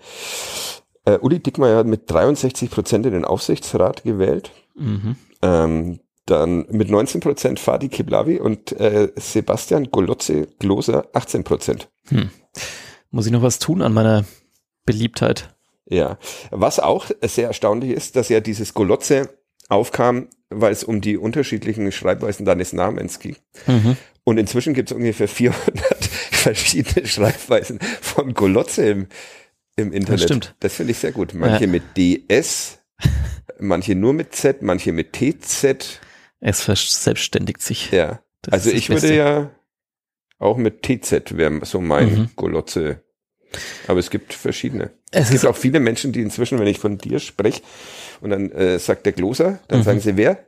S3: Äh, Uli Dickmeyer hat mit 63 Prozent in den Aufsichtsrat gewählt.
S2: Mhm.
S3: Ähm, dann mit 19 Prozent Fadi Kiblavi und äh, Sebastian Golotze Gloser 18 Prozent.
S2: Muss ich noch was tun an meiner Beliebtheit?
S3: Ja, was auch sehr erstaunlich ist, dass ja dieses Golotze aufkam, weil es um die unterschiedlichen Schreibweisen deines Namens ging.
S2: Mhm.
S3: Und inzwischen gibt es ungefähr 400 verschiedene Schreibweisen von Golotze im, im Internet.
S2: stimmt.
S3: Das finde ich sehr gut. Manche
S2: Ja.
S3: mit DS, manche nur mit Z, manche mit TZ.
S2: Es verselbstständigt sich.
S3: Ja.
S2: Das
S3: also ich würde ja auch mit TZ wäre so mein
S2: Mhm.
S3: Golotze. Aber es gibt verschiedene.
S2: Es
S3: Es gibt auch viele Menschen, die inzwischen, wenn ich von dir spreche, und dann äh, sagt der Gloser, dann
S2: Mhm.
S3: sagen sie wer?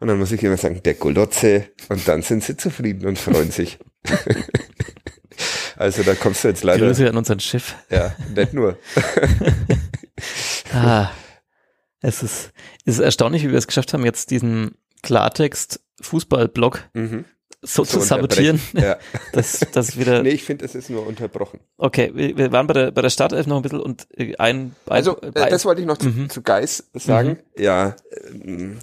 S3: Und dann muss ich immer sagen, der Golotze. Und dann sind sie zufrieden und freuen sich. also da kommst du jetzt leider,
S2: Grüße an unseren Chef.
S3: ja, nicht nur.
S2: Ah, es ist, es ist erstaunlich, wie wir es geschafft haben, jetzt diesen Klartext Fußball-Blog
S3: Mhm.
S2: so, zu
S3: Zu
S2: sabotieren.
S3: Ja.
S2: dass, dass wieder,
S3: Nee, ich finde, es ist nur unterbrochen.
S2: okay, wir, wir waren bei der, bei der Startelf noch ein bisschen und äh, ein, ein
S3: Also, äh, das wollte ich noch zu,
S2: Mhm.
S3: zu Geis sagen. Ja, ähm,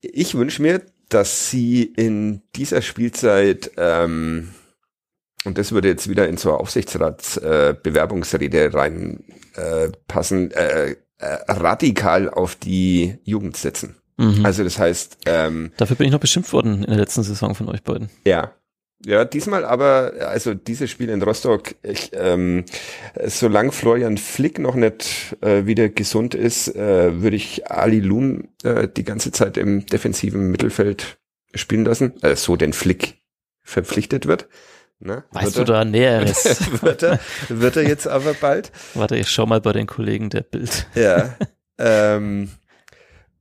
S3: ich wünsche mir, dass sie in dieser Spielzeit, ähm, und das würde jetzt wieder in so eine Aufsichtsratsbewerbungsrede äh, Bewerbungsrede reinpassen, äh, passen, äh, äh, radikal auf die Jugend setzen.
S2: Mhm.
S3: Also das heißt, ähm,
S2: Dafür bin ich noch beschimpft worden in der letzten Saison von euch beiden.
S3: ja. Ja, diesmal aber, also dieses Spiel in Rostock, ich, ähm, solange Florian Flick noch nicht äh, wieder gesund ist, äh, würde ich Ali Lun äh, die ganze Zeit im defensiven Mittelfeld spielen lassen, äh, so denn Flick verpflichtet wird. Ne?
S2: Weißt
S3: wird
S2: du da Näheres?
S3: er, wird, er, wird er jetzt aber bald.
S2: Warte, ich schau mal bei den Kollegen der Bild.
S3: Ja. ähm,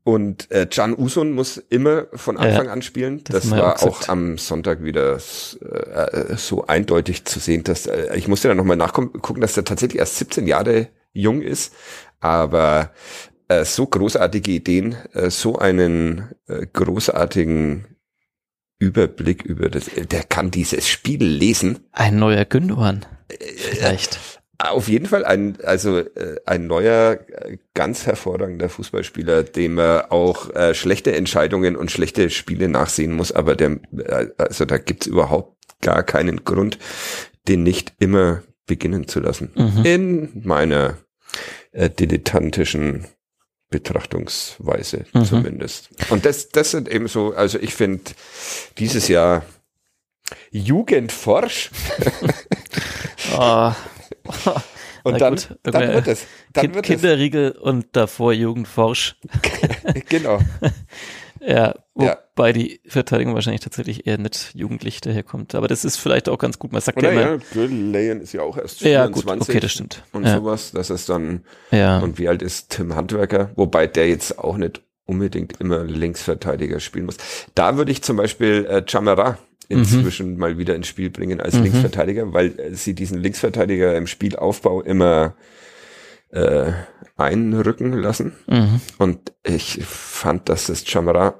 S3: und äh, Can Usun muss immer von Anfang an spielen.
S2: das
S3: Das,
S2: ja
S3: war
S2: auch
S3: auch am Sonntag wieder äh, so eindeutig zu sehen, dass äh, ich musste dann nochmal nachgucken, dass er tatsächlich erst 17 Jahre jung ist, aber äh, so großartige Ideen, äh, so einen äh, großartigen Überblick über das, äh, der kann dieses Spiel lesen.
S2: Ein neuer Gündogan.
S3: Äh,
S2: Vielleicht.
S3: Auf jeden Fall ein, also äh, ein neuer, äh, ganz hervorragender Fußballspieler, dem man auch äh, schlechte Entscheidungen und schlechte Spiele nachsehen muss, aber der, äh, also da gibt's überhaupt gar keinen Grund, den nicht immer beginnen zu lassen.
S2: Mhm.
S3: In meiner äh, dilettantischen Betrachtungsweise
S2: Mhm.
S3: zumindest. Und das, das sind eben so, also ich finde dieses Jahr Jugendforsch
S2: Ah,
S3: und dann,
S2: gut, dann
S3: wird es. Dann
S2: kind,
S3: wird
S2: Kinderriegel und davor Jugendforsch.
S3: es. Genau.
S2: Ja,
S3: Ja.
S2: wobei die Verteidigung wahrscheinlich tatsächlich eher nicht jugendlich daherkommt. Aber das ist vielleicht auch ganz gut. Man sagt
S3: Oder
S2: ja immer,
S3: ja, Gürtel ist ja auch erst
S2: ja, gut,
S3: 24
S2: okay, das stimmt.
S3: und
S2: Ja,
S3: sowas. Das ist dann,
S2: ja.
S3: und wie alt ist Tim Handwerker? Wobei der jetzt auch nicht unbedingt immer Linksverteidiger spielen muss. Da würde ich zum Beispiel äh, Chamara inzwischen mal wieder ins Spiel bringen als
S2: Mhm.
S3: Linksverteidiger, weil sie diesen Linksverteidiger im Spielaufbau immer äh, einrücken lassen.
S2: Mhm.
S3: Und ich fand, dass das Chamara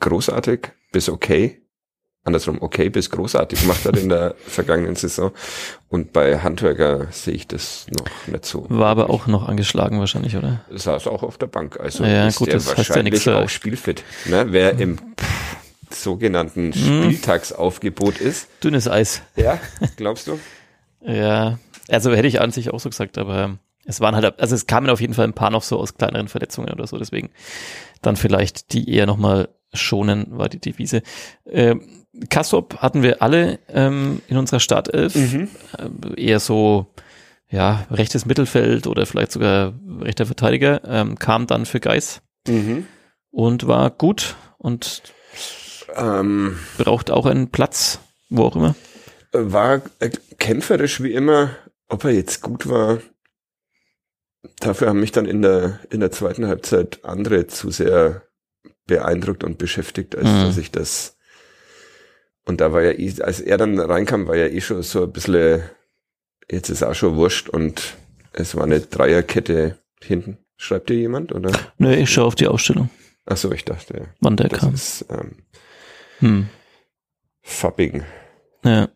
S3: großartig bis okay, andersrum okay bis großartig gemacht hat in der vergangenen Saison. Und bei Handwerker sehe ich das noch nicht so.
S2: War aber auch noch angeschlagen wahrscheinlich, oder?
S3: Saß auch auf der Bank. Also
S2: Ja,
S3: ist
S2: gut,
S3: der
S2: ja
S3: wahrscheinlich
S2: nichts, äh,
S3: auch spielfit. Ne? Wer im sogenannten
S2: Mhm.
S3: Spieltagsaufgebot ist.
S2: Dünnes Eis.
S3: Ja, glaubst du?
S2: Ja, also hätte ich an sich auch so gesagt, aber es waren halt, also es kamen auf jeden Fall ein paar noch so aus kleineren Verletzungen oder so, deswegen dann vielleicht die eher nochmal schonen, war die Devise. Ähm, Kassop hatten wir alle ähm, in unserer Startelf,
S3: Mhm.
S2: äh, eher so, ja, rechtes Mittelfeld oder vielleicht sogar rechter Verteidiger, ähm, kam dann für Geis
S3: Mhm.
S2: und war gut und
S3: Ähm,
S2: braucht auch einen Platz, wo auch immer.
S3: war äh, kämpferisch wie immer. Ob er jetzt gut war, dafür haben mich dann in der, in der zweiten Halbzeit andere zu sehr beeindruckt und beschäftigt, als
S2: Mhm.
S3: dass ich das. Und da war ja, eh- als er dann reinkam, war ja eh schon so ein bisschen, jetzt ist auch schon wurscht und es war eine Dreierkette hinten. Schreibt dir jemand, oder?
S2: Nö, ich schaue auf die Ausstellung,
S3: Ach so, ich dachte,
S2: wann der
S3: das
S2: kam.
S3: ist ähm,
S2: Hm.
S3: Fapping.
S2: Ja.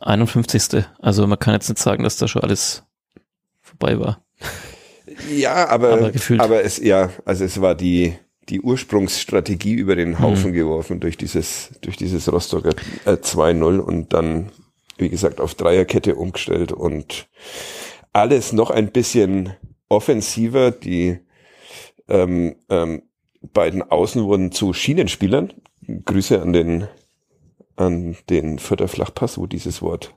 S2: 51. Also man kann jetzt nicht sagen, dass da schon alles vorbei war.
S3: Ja, aber,
S2: Aber
S3: aber, es, ja, also es war die, die Ursprungsstrategie über den Haufen
S2: Mhm.
S3: geworfen durch dieses, durch dieses Rostocker äh, 2-0 und dann, wie gesagt, auf Dreierkette umgestellt und alles noch ein bisschen offensiver. Die ähm, ähm, beiden Außen wurden zu Schienenspielern. Grüße an den, an den Vierter Flachpass, wo dieses Wort.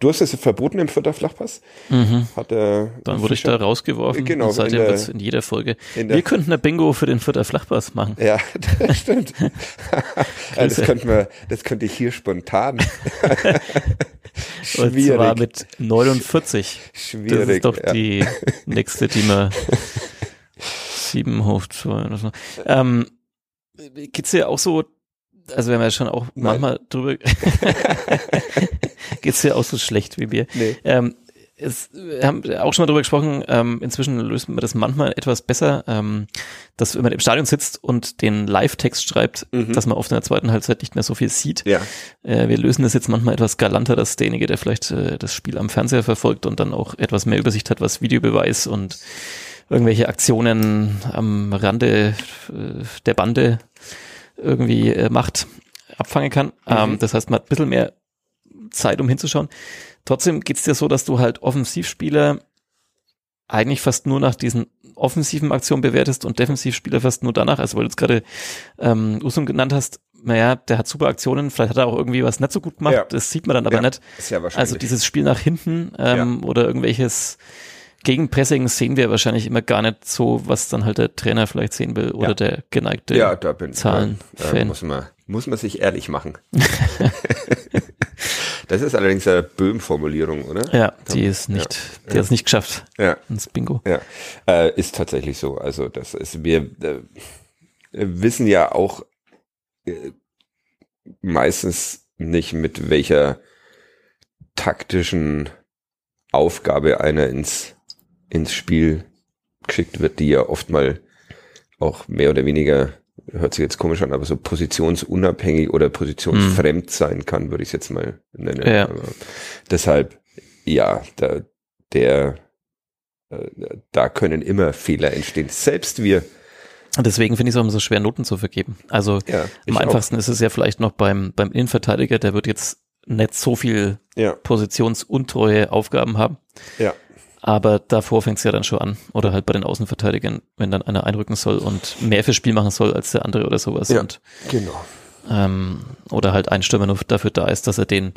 S3: Du hast es verboten im Vierter Flachpass?
S2: Mhm.
S3: Hat der
S2: Dann wurde ich da rausgeworfen.
S3: Genau,
S2: seitdem
S3: der-
S2: wird's in jeder Folge.
S3: in
S2: Wir könnten eine Bingo für den Vierter Flachpass machen.
S3: Ja, das stimmt. Ja, das
S2: Grüße.
S3: könnte man, das könnte ich hier spontan.
S2: Und zwar mit 49.
S3: Schwierig.
S2: Das ist doch
S3: ja.
S2: die nächste, die man 7 hoch 2 oder so. Ähm, geht's dir auch so, also wir haben ja schon auch
S3: Nein.
S2: manchmal drüber, geht's dir auch so schlecht wie mir?
S3: Nee.
S2: Ähm, es, wir haben auch schon mal drüber gesprochen, ähm, inzwischen löst man das manchmal etwas besser, ähm, dass wenn man im Stadion sitzt und den Live-Text schreibt,
S3: Mhm.
S2: dass man oft in der zweiten Halbzeit nicht mehr so viel sieht.
S3: Ja,
S2: Äh, wir lösen das jetzt manchmal etwas galanter, dass derjenige, der vielleicht äh, das Spiel am Fernseher verfolgt und dann auch etwas mehr Übersicht hat, was Videobeweis und irgendwelche Aktionen am Rande äh, der Bande irgendwie äh, macht, abfangen kann. Ähm, das heißt, man hat ein bisschen mehr Zeit, um hinzuschauen. Trotzdem geht's dir so, dass du halt Offensivspieler eigentlich fast nur nach diesen offensiven Aktionen bewertest und Defensivspieler fast nur danach. Also weil du jetzt gerade ähm, Usum genannt hast, naja, der hat super Aktionen, vielleicht hat er auch irgendwie was nicht so gut gemacht,
S3: Ja.
S2: das sieht man dann aber
S3: Ja,
S2: nicht.
S3: sehr wahrscheinlich.
S2: Also dieses Spiel nach hinten ähm, oder irgendwelches Gegenpressing sehen wir wahrscheinlich immer gar nicht so, was dann halt der Trainer vielleicht sehen will oder
S3: Ja.
S2: der geneigte
S3: ja, da bin
S2: Zahlen
S3: da, muss man, muss man sich ehrlich machen. das ist allerdings eine Böhm-Formulierung, oder?
S2: Ja, die ist nicht, die hat es nicht geschafft
S3: Ja.
S2: ins Bingo.
S3: Ja, äh, ist tatsächlich so. Also das ist, wir äh, wissen ja auch äh, meistens nicht, mit welcher taktischen Aufgabe einer ins, ins Spiel geschickt wird, die ja oft mal auch mehr oder weniger, hört sich jetzt komisch an, aber so positionsunabhängig oder positionsfremd sein kann, würde ich es jetzt mal nennen.
S2: Ja.
S3: Aber deshalb, ja, da, der, äh, da können immer Fehler entstehen. Selbst wir.
S2: Deswegen finde ich es auch immer so schwer, Noten zu vergeben. Also
S3: Ja,
S2: am
S3: auch.
S2: einfachsten ist es ja vielleicht noch beim, beim Innenverteidiger, der wird jetzt nicht so viel
S3: Ja,
S2: positionsuntreue Aufgaben haben.
S3: ja.
S2: Aber davor fängt es ja dann schon an. Oder halt bei den Außenverteidigern, wenn dann einer einrücken soll und mehr fürs Spiel machen soll als der andere oder sowas.
S3: Ja.
S2: Und,
S3: Genau.
S2: ähm, oder halt ein Stürmer nur dafür da ist, dass er den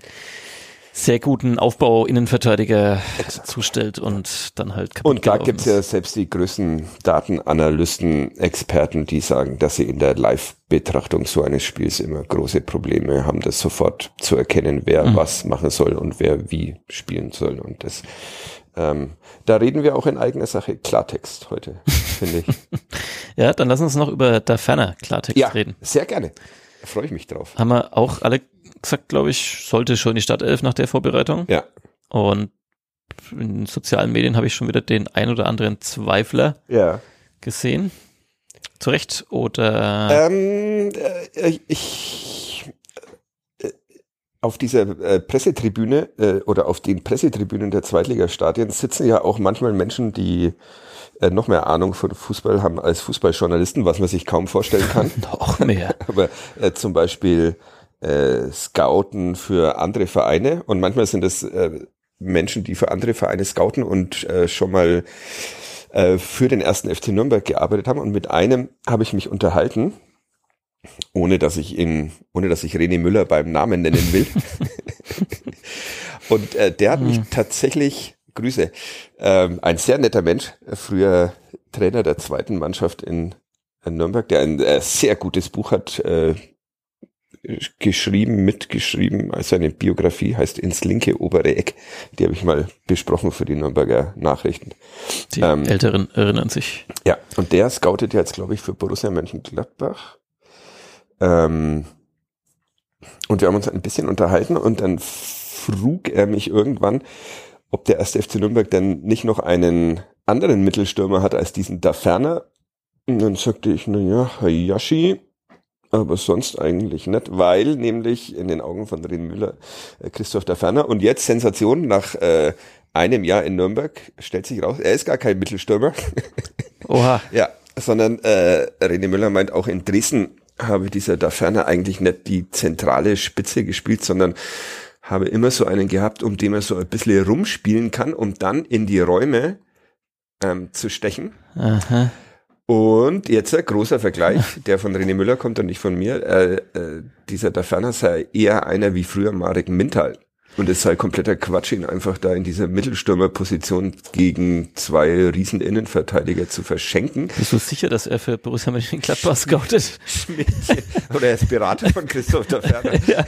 S2: sehr guten Aufbau Innenverteidiger zustellt und dann halt kaputt
S3: Und da gibt's
S2: ist.
S3: ja selbst die größten Datenanalysten, Experten, die sagen, dass sie in der Live-Betrachtung so eines Spiels immer große Probleme haben, das sofort zu erkennen, wer
S2: Mhm.
S3: was machen soll und wer wie spielen soll. Und das, ähm, da reden wir auch in eigener Sache Klartext heute, finde ich.
S2: Ja, dann lass uns noch über da ferner Klartext
S3: ja,
S2: reden.
S3: sehr gerne. Freue ich mich drauf.
S2: Haben wir auch alle gesagt, glaube ich, sollte schon die Startelf nach der Vorbereitung.
S3: Ja,
S2: Und in sozialen Medien habe ich schon wieder den ein oder anderen Zweifler
S3: Ja.
S2: gesehen. Zu Recht oder
S3: Ähm, äh, ich auf dieser äh, Pressetribüne äh, oder auf den Pressetribünen der Zweitligastadien sitzen ja auch manchmal Menschen, die äh, noch mehr Ahnung von Fußball haben als Fußballjournalisten, was man sich kaum vorstellen kann.
S2: noch mehr?
S3: Aber äh, zum Beispiel äh, Scouten für andere Vereine und manchmal sind es äh, Menschen, die für andere Vereine scouten und äh, schon mal äh, für den ersten FC Nürnberg gearbeitet haben. Und mit einem habe ich mich unterhalten, ohne dass ich ihn, ohne dass ich René Müller beim Namen nennen will. und äh, der hat mich tatsächlich, Grüße, ähm, ein sehr netter Mensch, früher Trainer der zweiten Mannschaft in, in Nürnberg, der ein äh, sehr gutes Buch hat, äh, geschrieben, mitgeschrieben, also eine Biografie heißt Ins linke obere Eck. Die habe ich mal besprochen für die Nürnberger Nachrichten.
S2: Die
S3: Ähm,
S2: Älteren erinnern sich.
S3: Ja, und der scoutet jetzt, glaube ich, für Borussia Mönchengladbach. Ähm, und wir haben uns ein bisschen unterhalten und dann frug er mich irgendwann, ob der erste FC Nürnberg denn nicht noch einen anderen Mittelstürmer hat als diesen da ferner. Und dann sagte ich, na ja, Hayashi, aber sonst eigentlich nicht, weil nämlich in den Augen von René Müller äh, Christoph da Ferner und jetzt Sensation nach äh, einem Jahr in Nürnberg stellt sich raus, er ist gar kein Mittelstürmer.
S2: Oha.
S3: Ja, sondern äh, René Müller meint, auch in Dresden habe dieser da ferner eigentlich nicht die zentrale Spitze gespielt, sondern habe immer so einen gehabt, um den er so ein bisschen rumspielen kann, um dann in die Räume ähm, zu stechen.
S2: Aha.
S3: Und jetzt ein großer Vergleich, der von René Müller kommt und nicht von mir. Äh, äh, dieser da ferner sei eher einer wie früher Marek Mintal. Und es sei kompletter Quatsch, ihn einfach da in dieser Mittelstürmerposition gegen zwei riesen Innenverteidiger zu verschenken.
S2: Bist du sicher, dass er für Borussia Mönchengladbach scoutet?
S3: Schmidtchen, oder er ist Berater von Christoph der Ferner.
S2: Ja.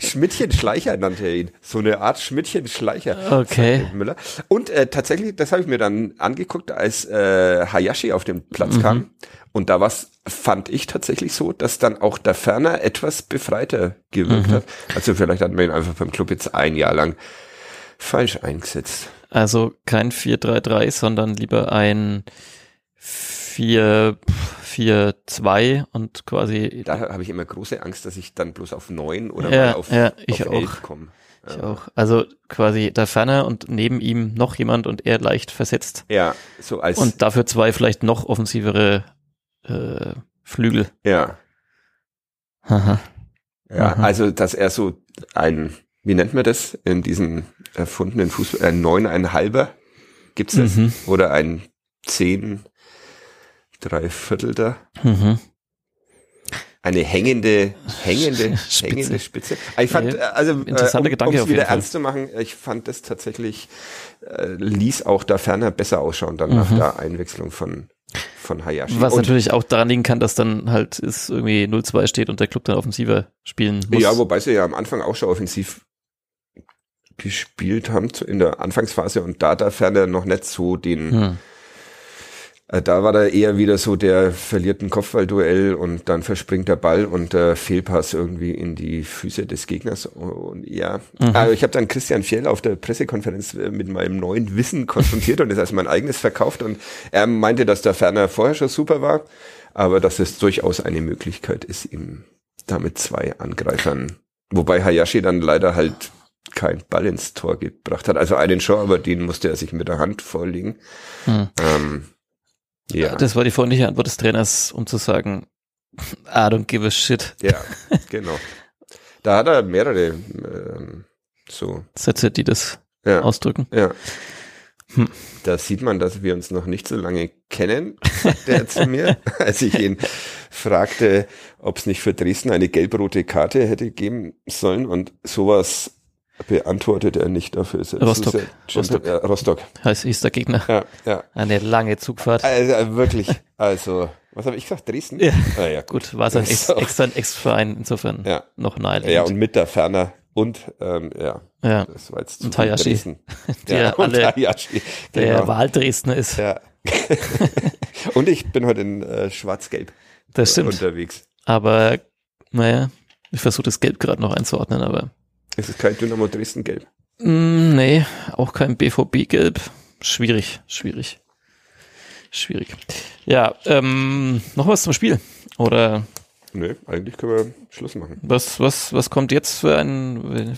S3: Schmidtchen-Schleicher nannte er ihn. So eine Art Schmidtchen-Schleicher.
S2: Okay.
S3: sagte Müller. Und äh, tatsächlich, das habe ich mir dann angeguckt, als äh, Hayashi auf den Platz kam. Und da was fand ich tatsächlich so, dass dann auch der Ferner etwas befreiter gewirkt hat. Also vielleicht hat man ihn einfach beim Club jetzt ein Jahr lang falsch eingesetzt.
S2: Also kein 4-3-3, sondern lieber ein 4-4-2 und quasi
S3: Da habe ich immer große Angst, dass ich dann bloß auf neun oder
S2: Ja,
S3: mal auf,
S2: ja, ich
S3: auf elf
S2: auch.
S3: komme.
S2: ich auch. Also quasi da ferner und neben ihm noch jemand und er leicht versetzt.
S3: Ja, so als
S2: Und dafür zwei vielleicht noch offensivere äh, Flügel.
S3: ja.
S2: Haha.
S3: Ja,
S2: Mhm.
S3: also dass er so ein, wie nennt man das, in diesem erfundenen Fußball, ein neuneinhalber gibt's das?
S2: Mhm.
S3: Oder ein zehn, drei Viertelter?
S2: Mhm.
S3: Eine hängende, hängende,
S2: Spitze.
S3: hängende Spitze. Ich fand,
S2: Ja,
S3: also
S2: interessanter
S3: äh, um,
S2: Gedanke
S3: wieder
S2: Fall.
S3: ernst zu machen, ich fand das tatsächlich, äh, ließ auch da ferner besser ausschauen, dann
S2: Mhm.
S3: nach der Einwechslung von, von Hayashi.
S2: Was
S3: Und-
S2: natürlich auch daran liegen kann, dass dann halt es irgendwie 0-2 steht und der Club dann offensiver spielen muss.
S3: Ja, wobei sie ja am Anfang auch schon offensiv gespielt haben in der Anfangsphase und da da Ferner noch nicht so den,
S2: Hm.
S3: Äh, da war da eher wieder so der verliert ein Kopfballduell und dann verspringt der Ball und der Fehlpass irgendwie in die Füße des Gegners und ja,
S2: Mhm.
S3: also ich habe dann Christian Fjell auf der Pressekonferenz äh, mit meinem neuen Wissen konfrontiert und es als mein eigenes verkauft und er meinte, dass der Ferner vorher schon super war, aber dass es durchaus eine Möglichkeit ist, ihm da mit zwei Angreifern Wobei Hayashi dann leider halt kein Ball ins Tor gebracht hat. Also einen schon, aber den musste er sich mit der Hand vorlegen.
S2: Hm.
S3: Ähm, ja,
S2: Das war die freundliche Antwort des Trainers, um zu sagen, I don't give a shit.
S3: ja, genau. Da hat er mehrere ähm, so.
S2: Sätze, die das
S3: Ja,
S2: ausdrücken.
S3: ja.
S2: Hm.
S3: Da sieht man, dass wir uns noch nicht so lange kennen, sagte er zu mir, als ich ihn fragte, ob es nicht für Dresden eine gelb-rote Karte hätte geben sollen und sowas beantwortet er nicht dafür. Ist er-
S2: Rostock.
S3: ist er-
S2: Rostock.
S3: Ja, Rostock.
S2: Heißt, hieß der Gegner.
S3: Ja, ja.
S2: Eine lange Zugfahrt.
S3: Also wirklich, also, was habe ich gesagt? Dresden?
S2: Ja.
S3: Ah, ja,
S2: Gut, war sein Ex,
S3: So.
S2: extra ein Ex-Verein, insofern
S3: Ja.
S2: noch
S3: Ja,
S2: naheliegend.
S3: und mit der Ferner und, ähm, ja,
S2: Ja,
S3: das war jetzt zu
S2: Und Hayashi.
S3: Dresden.
S2: Der
S3: ja, und
S2: alle-
S3: Hayashi,
S2: der
S3: genau.
S2: Wahldresdner ist.
S3: Ja. und ich bin heute in äh, schwarz-gelb
S2: Das stimmt.
S3: unterwegs.
S2: Aber, naja, ich versuche das Gelb gerade noch einzuordnen, aber
S3: Es ist kein Dynamo Dresden gelb.
S2: Mm, nee, auch kein BVB-Gelb. Schwierig, schwierig. Schwierig. Ja, ähm, noch was zum Spiel? Oder
S3: Nö, eigentlich können wir Schluss machen.
S2: was, was, was kommt jetzt für ein,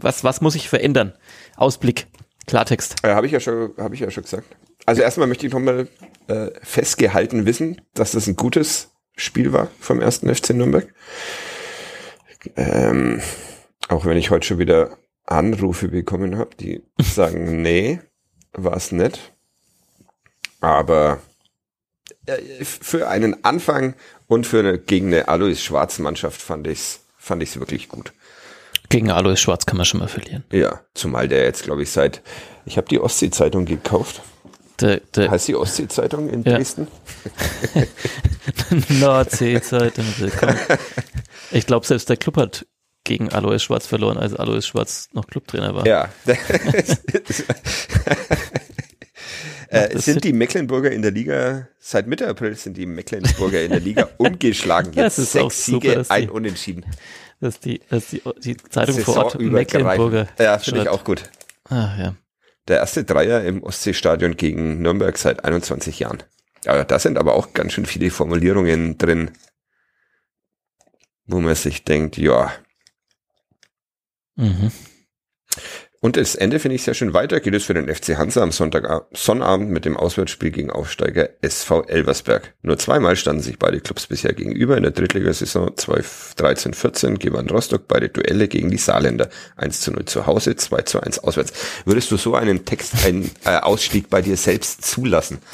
S2: was, was muss ich verändern? Ausblick, Klartext.
S3: Äh, habe ich ja schon, habe ich ja schon gesagt. Also erstmal möchte ich nochmal äh, festgehalten wissen, dass das ein gutes Spiel war vom ersten FC Nürnberg. Ähm, auch wenn ich heute schon wieder Anrufe bekommen habe, die sagen, nee, war es nicht. Aber äh, für einen Anfang und für eine gegen eine Alois Schwarz Mannschaft fand ich's fand ich's wirklich gut.
S2: Gegen Alois Schwarz kann man schon mal verlieren.
S3: Ja, zumal der jetzt glaube ich seit ich habe die Ostsee Zeitung gekauft.
S2: Der, der
S3: Heißt die Ostsee Zeitung in
S2: Ja.
S3: Dresden?
S2: Nordsee-Zeitung. Ich glaube, selbst der Club hat gegen Alois Schwarz verloren, als Alois Schwarz noch Clubtrainer war.
S3: Ja. äh, sind die Mecklenburger in der Liga, seit Mitte April sind die Mecklenburger in der Liga ungeschlagen. Jetzt
S2: Das ist auch
S3: sechs
S2: super,
S3: Siege,
S2: dass die-
S3: ein Unentschieden.
S2: Das ist die, das ist die, die Zeitung vor Ort. Mecklenburger.
S3: Ja, finde ich auch gut.
S2: Ah, ja.
S3: Der erste Dreier im Ostseestadion gegen Nürnberg seit 21 Jahren. Ja, da sind aber auch ganz schön viele Formulierungen drin, wo man sich denkt, ja.
S2: Mhm.
S3: Und das Ende finde ich sehr schön weiter. Geht es für den FC Hansa am Sonntag, Sonnabend mit dem Auswärtsspiel gegen Aufsteiger SV Elversberg. Nur zweimal standen sich beide Clubs bisher gegenüber. In der Drittligasaison 2013-14 gewann Rostock beide Duelle gegen die Saarländer. 1 zu 0 zu Hause, 2 zu 1 auswärts. Würdest du so einen Text, einen äh, Ausstieg bei dir selbst zulassen?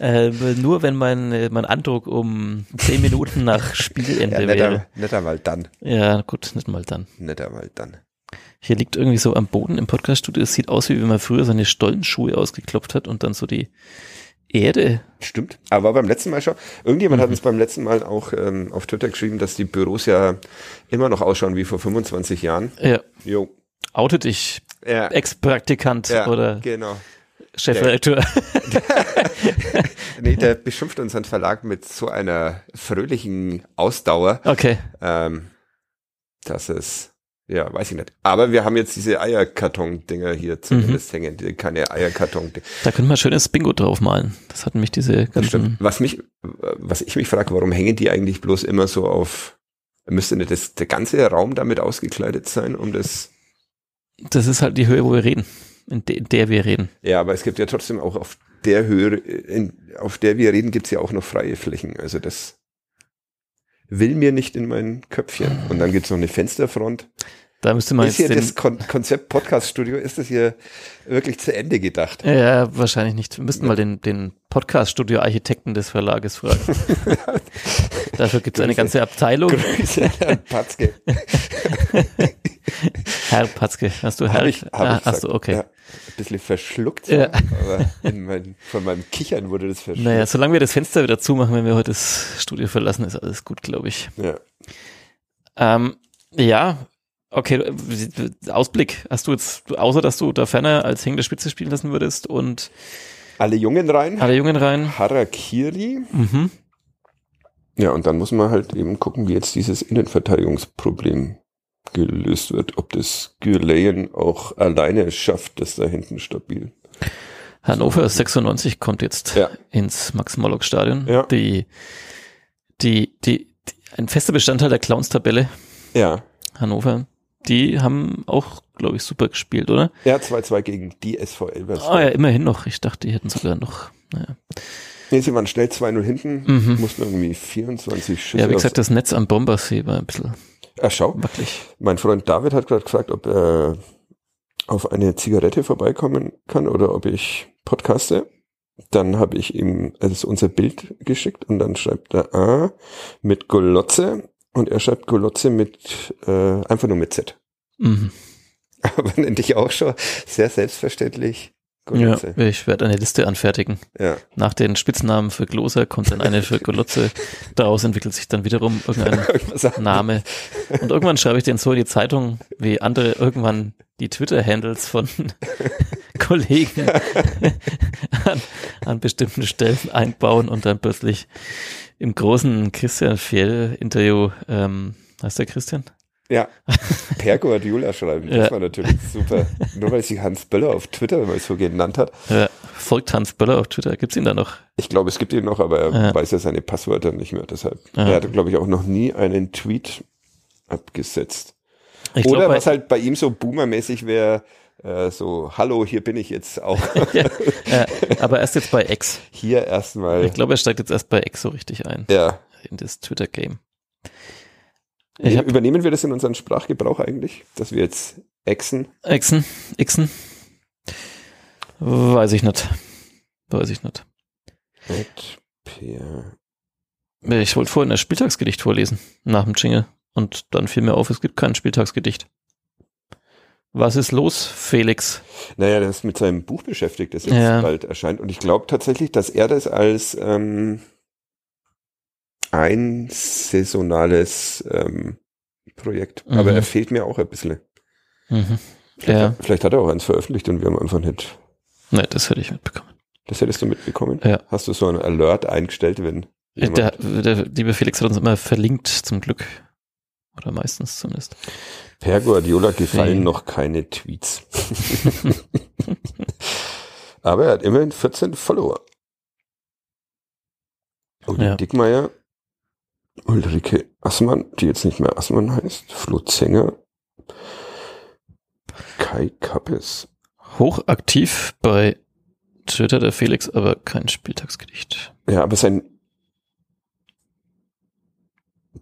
S2: Äh, nur wenn mein, äh, mein Andruck um zehn Minuten nach Spielende
S3: Ja,
S2: wäre.
S3: netter, netter mal dann.
S2: Ja, gut, nicht mal dann.
S3: Netter mal dann.
S2: Hier liegt irgendwie so am Boden im Podcaststudio, es sieht aus, wie wenn man früher seine Stollenschuhe ausgeklopft hat und dann so die Erde.
S3: Stimmt. Aber beim letzten Mal schon. Irgendjemand hat uns beim letzten Mal auch ähm, auf Twitter geschrieben, dass die Büros ja immer noch ausschauen wie vor 25 Jahren.
S2: Ja,
S3: Jo.
S2: outet dich,
S3: Ja,
S2: Ex-Praktikant
S3: ja
S2: oder
S3: genau.
S2: Chefredakteur.
S3: Nee, der beschimpft unseren Verlag mit so einer fröhlichen Ausdauer,
S2: Okay.
S3: ähm, dass es, ja, weiß ich nicht. Aber wir haben jetzt diese Eierkarton-Dinger hier zumindest hängen, die, keine eierkarton
S2: Da könnte man schönes Bingo draufmalen. Das hatten mich diese
S3: Das
S2: ganzen.
S3: Was mich, was ich mich frage, warum hängen die eigentlich bloß immer so auf, müsste nicht das, der ganze Raum damit ausgekleidet sein, um das,
S2: Das ist halt die Höhe, wo wir reden. In, de, der wir reden.
S3: ja, aber es gibt ja trotzdem auch auf der Höhe, in, auf der wir reden, gibt's ja auch noch freie Flächen. Also das will mir nicht in mein Köpfchen. Und dann gibt's noch eine Fensterfront.
S2: Da müsste man
S3: ist
S2: jetzt
S3: hier das Kon Konzept Podcast Studio, ist das hier wirklich zu Ende gedacht?
S2: Ja, wahrscheinlich nicht. Wir müssten mal den, den Podcast-Studio-Architekten des Verlages fragen. Dafür gibt es eine ganze Abteilung.
S3: Grüße an Patzke.
S2: Herr Patzke, hast du Herr?
S3: Hab ich, hab
S2: ah,
S3: ich
S2: hast du, okay.
S3: Ja, ein bisschen verschluckt,
S2: Ja.
S3: aber in mein, von meinem Kichern wurde das verschluckt.
S2: Naja, solange wir das Fenster wieder zumachen, wenn wir heute das Studio verlassen, ist alles gut, glaube ich.
S3: Ja.
S2: Ähm, ja, okay, Ausblick. Hast du jetzt, außer dass du da ferner als hängende Spitze spielen lassen würdest und
S3: Alle Jungen rein,
S2: alle Jungen rein?
S3: Harakiri.
S2: Mhm.
S3: Ja, und dann muss man halt eben gucken, wie jetzt dieses Innenverteidigungsproblem gelöst wird. Ob das Gürleyen auch alleine schafft, das da hinten stabil.
S2: Hannover 96 kommt jetzt
S3: Ja.
S2: ins Max-Morlock-Stadion.
S3: Ja.
S2: Die, die, die, die, ein fester Bestandteil der Clowns-Tabelle,
S3: Ja.
S2: Hannover. Die haben auch, glaube ich, super gespielt, oder?
S3: Ja, 2-2 gegen die SV Elversberg.
S2: Ah ja, immerhin noch. Ich dachte, die hätten sogar noch. Naja.
S3: Nee, sie waren schnell 2-0 hinten,
S2: Mhm.
S3: mussten irgendwie 24 Schüsse
S2: Ja, wie gesagt, das Netz am Bombersee war ein bisschen
S3: Ah, schau.
S2: wackelig.
S3: Mein Freund David hat gerade gefragt, ob er auf eine Zigarette vorbeikommen kann oder ob ich podcaste. Dann habe ich ihm also unser Bild geschickt und dann schreibt er A mit Golotze und er schreibt Golotze mit äh, einfach nur mit Z.
S2: Mhm.
S3: Aber nenne ich auch schon sehr selbstverständlich
S2: Ja,
S3: Golotze.
S2: ich werde eine Liste anfertigen.
S3: Ja.
S2: Nach den Spitznamen für Gloser kommt dann eine für Golotze. Daraus entwickelt sich dann wiederum irgendein. Name. Und irgendwann schreibe ich den so in die Zeitung, wie andere irgendwann die Twitter-Handles von Kollegen an, an bestimmten Stellen einbauen und dann plötzlich im großen Christian Fjell-Interview, ähm, heißt der Christian?
S3: Ja, Per Guardiola schreiben, das
S2: Ja.
S3: war natürlich super. Nur weil sich Hans Böller auf Twitter mal so genannt hat.
S2: Ja, folgt Hans Böller auf Twitter. Gibt's ihn da noch?
S3: Ich glaube, es gibt ihn noch, aber er
S2: Ja.
S3: weiß ja seine Passwörter nicht mehr. Deshalb. Er hatte, glaube ich, auch noch nie einen Tweet abgesetzt.
S2: Ich
S3: Oder
S2: glaub,
S3: was halt bei ihm so boomermäßig wäre, äh, so, hallo, hier bin ich jetzt auch.
S2: ja, ja, aber erst jetzt bei X.
S3: hier erstmal.
S2: Ich glaube, er steigt jetzt erst bei X so richtig ein.
S3: Ja.
S2: In das Twitter-Game. Hab
S3: Übernehmen wir das in unseren Sprachgebrauch eigentlich, dass wir jetzt Exen?
S2: Xen, Xen. Weiß ich nicht. Weiß ich nicht. Ich wollte vorhin das Spieltagsgedicht vorlesen, nach dem Jingle. Und dann fiel mir auf, es gibt kein Spieltagsgedicht. Was ist los, Felix?
S3: Naja, der ist mit seinem Buch beschäftigt, das jetzt
S2: Ja.
S3: bald erscheint. Und ich glaube tatsächlich, dass er das als ähm, ein saisonales ähm, Projekt.
S2: Mhm.
S3: Aber er fehlt mir auch ein bisschen.
S2: Mhm.
S3: Vielleicht,
S2: Ja,
S3: hat, vielleicht hat er auch eins veröffentlicht und wir haben einfach nicht.
S2: ne, das hätte ich mitbekommen.
S3: Das hättest du mitbekommen?
S2: Ja.
S3: Hast du so ein Alert eingestellt, wenn jemand,
S2: Der, der liebe Felix hat uns immer verlinkt, zum Glück. Oder meistens zumindest.
S3: Per Guardiola gefallen
S2: Fame.
S3: noch keine Tweets. Aber er hat immerhin 14 Follower. Uli
S2: Ja.
S3: Dickmeier, Ulrike Assmann, die jetzt nicht mehr Assmann heißt, Flo Zenger, Kai Kappes.
S2: Hochaktiv bei Twitter der Felix, aber kein Spieltagsgedicht.
S3: Ja, aber sein